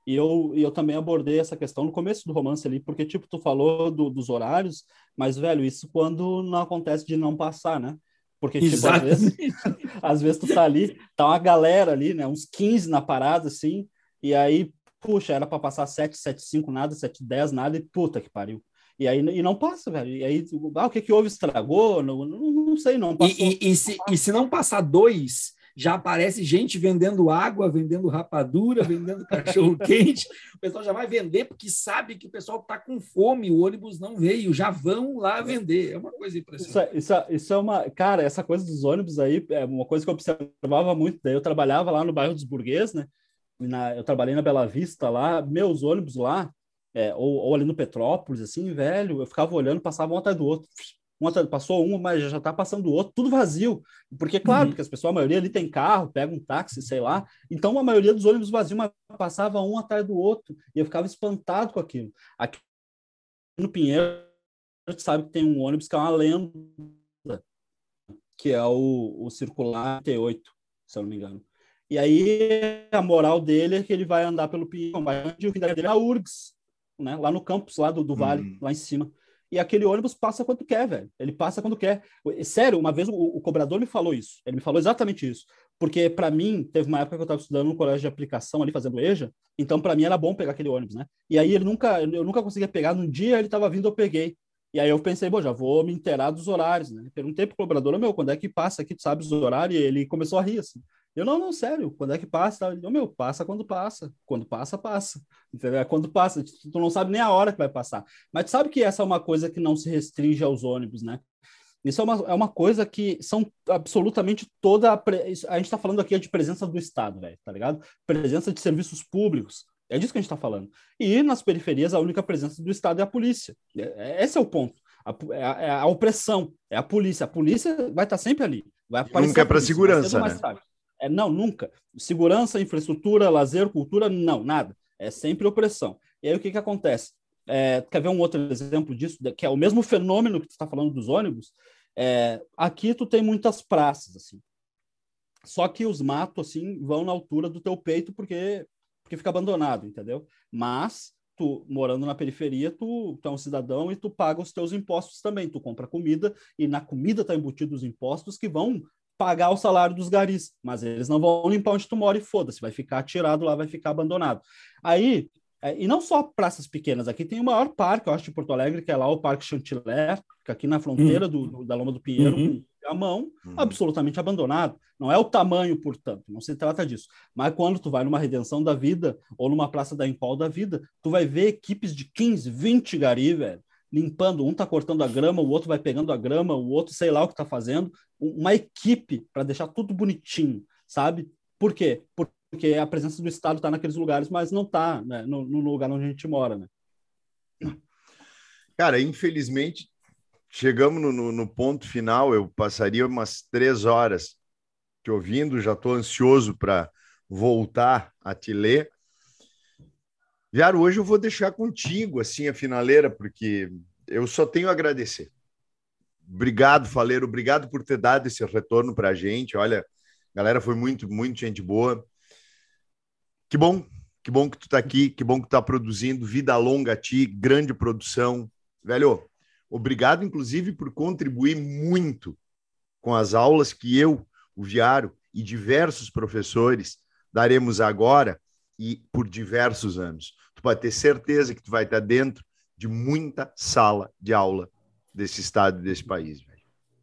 e eu, e eu também abordei essa questão no começo do romance ali, porque, tipo, tu falou do- dos horários, mas, velho, isso quando não acontece de não passar, né? Porque, tipo, às vezes, [LAUGHS] às vezes tu tá ali, tá uma galera ali, né? Uns 15 na parada, assim, e aí, puxa, era para passar 7, 7, 5, nada, 7, 10, nada, e puta que pariu. E aí e não passa, velho. E aí, ah, o que que houve? Estragou? Não, não, não sei, não passou. E, e- e se, e se não passar dois, já aparece gente vendendo água, vendendo rapadura, vendendo [LAUGHS] cachorro quente. O pessoal já vai vender porque sabe que o pessoal está com fome, o ônibus não veio, já vão lá vender. É uma coisa Isso impressionante. é, isso, é, isso é uma. Cara, essa coisa dos ônibus aí é uma coisa que eu observava muito. Daí eu trabalhava lá no bairro dos Burguês, né? Na- eu trabalhei na Bela Vista lá, meus ônibus lá, é, ou, ou ali no Petrópolis, assim, velho, eu ficava olhando, passava um atrás do outro. Um atrás, passou um, mas já tá passando o outro, tudo vazio. Porque, claro, Uhum. porque as pessoas, a maioria ali tem carro, pega um táxi, sei lá. Então, a maioria dos ônibus vazios, mas passava um atrás do outro. E eu ficava espantado com aquilo. Aqui no Pinheiro, a gente sabe que tem um ônibus que é uma lenda, que é o, o Circular T8, se eu não me engano. E aí a moral dele é que ele vai andar pelo Pinheiro, vai onde o fim da dele é a URGS, né? lá no campus lá do, do Vale, Uhum. lá em cima. e aquele ônibus passa quando quer, velho. Ele passa quando quer. Sério, uma vez o, o cobrador me falou isso. Ele me falou exatamente isso. Porque, para mim, teve uma época que eu estava estudando no colégio de aplicação ali, fazendo EJA, então, para mim, era bom pegar aquele ônibus, né? E aí, ele nunca, eu nunca conseguia pegar. Num dia, ele estava vindo, eu peguei. E aí, eu pensei, bom, já vou me inteirar dos horários, né? Perguntei pro cobrador, meu, quando é que passa aqui, tu sabe os horários? E ele começou a rir, assim. Eu, não, não, sério, quando é que passa? Eu, meu, passa quando passa. Quando passa, passa. Entendeu? É quando passa. Tu não sabe nem a hora que vai passar. Mas tu sabe que essa é uma coisa que não se restringe aos ônibus, né? Isso é uma, é uma coisa que são absolutamente toda. A, pre... a gente está falando aqui de presença do Estado, velho, tá ligado? Presença de serviços públicos. É disso que a gente está falando. E nas periferias, a única presença do Estado é a polícia. É, esse é o ponto. A, é, a, é a opressão, é a polícia. A polícia vai estar sempre ali. Vai Nunca é para segurança, né? É, não, nunca. Segurança, infraestrutura, lazer, cultura, não, nada. É sempre opressão. E aí o que, que acontece? É, quer ver um outro exemplo disso, que é o mesmo fenômeno que tu está falando dos ônibus? É, aqui tu tem muitas praças, assim. Só que os matos, assim, vão na altura do teu peito porque, porque fica abandonado, entendeu? Mas tu, morando na periferia, tu, tu é um cidadão e tu paga os teus impostos também. Tu compra comida e na comida tá embutido os impostos que vão pagar o salário dos garis, mas eles não vão limpar onde tu mora e foda-se, vai ficar tirado lá, vai ficar abandonado. Aí, é, e não só praças pequenas, aqui tem o maior parque, eu acho, de Porto Alegre, que é lá o Parque Chantilly, que aqui na fronteira uhum. do, do, da Loma do Pinheiro, uhum. a mão, uhum. absolutamente abandonado. Não é o tamanho, portanto, não se trata disso. Mas quando tu vai numa redenção da vida, ou numa praça da Empol da vida, tu vai ver equipes de 15, 20 gari, velho, limpando, um tá cortando a grama, o outro vai pegando a grama, o outro sei lá o que tá fazendo, uma equipe para deixar tudo bonitinho, sabe? Por quê? Porque a presença do Estado está naqueles lugares, mas não está né, no, no, lugar onde a gente mora, né? Cara, infelizmente, chegamos no, no, no ponto final, eu passaria umas três horas te ouvindo, já estou ansioso para voltar a te ler, Viaro, hoje eu vou deixar contigo assim a finaleira, porque eu só tenho a agradecer. Obrigado, Faleiro, obrigado por ter dado esse retorno para a gente. Olha, galera, foi muito, muito gente boa. Que bom, que bom que tu está aqui, que bom que tu tá produzindo. Vida longa a ti, grande produção. Velho, obrigado, inclusive, por contribuir muito com as aulas que eu, o Viaro e diversos professores daremos agora e por diversos anos. Tu pode ter certeza que tu vai estar dentro de muita sala de aula desse estado e desse país, velho.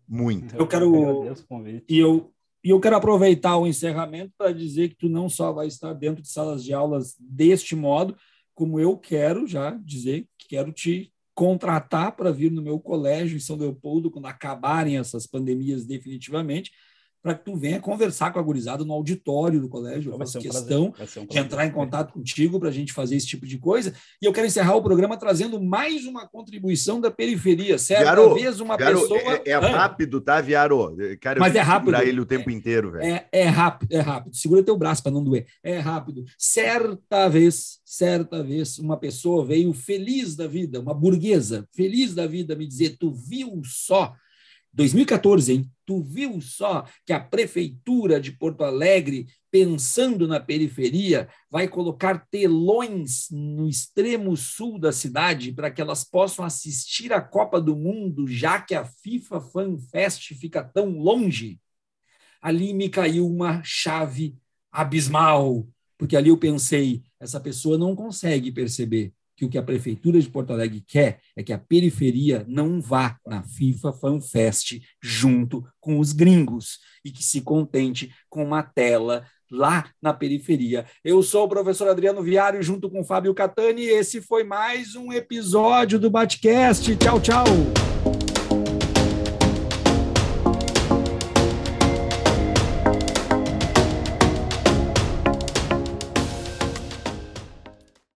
Muita. Eu quero e eu e eu quero aproveitar o encerramento para dizer que tu não só vai estar dentro de salas de aulas deste modo, como eu quero já dizer que quero te contratar para vir no meu colégio em São Leopoldo quando acabarem essas pandemias definitivamente para que tu venha conversar com a gurizada no auditório do colégio. Eu faço questão um de entrar em contato contigo para a gente fazer esse tipo de coisa. E eu quero encerrar o programa trazendo mais uma contribuição da periferia. Certa Viaro, vez uma Viaro, pessoa... É, é rápido, tá, Viaro? Quero Mas é rápido. ele o tempo inteiro, velho. É, é rápido, é rápido. Segura teu braço para não doer. É rápido. Certa vez, certa vez, uma pessoa veio feliz da vida, uma burguesa, feliz da vida, me dizer, tu viu só 2014, hein? Tu viu só que a prefeitura de Porto Alegre, pensando na periferia, vai colocar telões no extremo sul da cidade para que elas possam assistir a Copa do Mundo, já que a FIFA Fan Fest fica tão longe? Ali me caiu uma chave abismal, porque ali eu pensei, essa pessoa não consegue perceber que o que a Prefeitura de Porto Alegre quer é que a periferia não vá na FIFA Fan Fest junto com os gringos e que se contente com uma tela lá na periferia. Eu sou o professor Adriano Viário, junto com o Fábio Catani, e esse foi mais um episódio do Batcast. Tchau, tchau!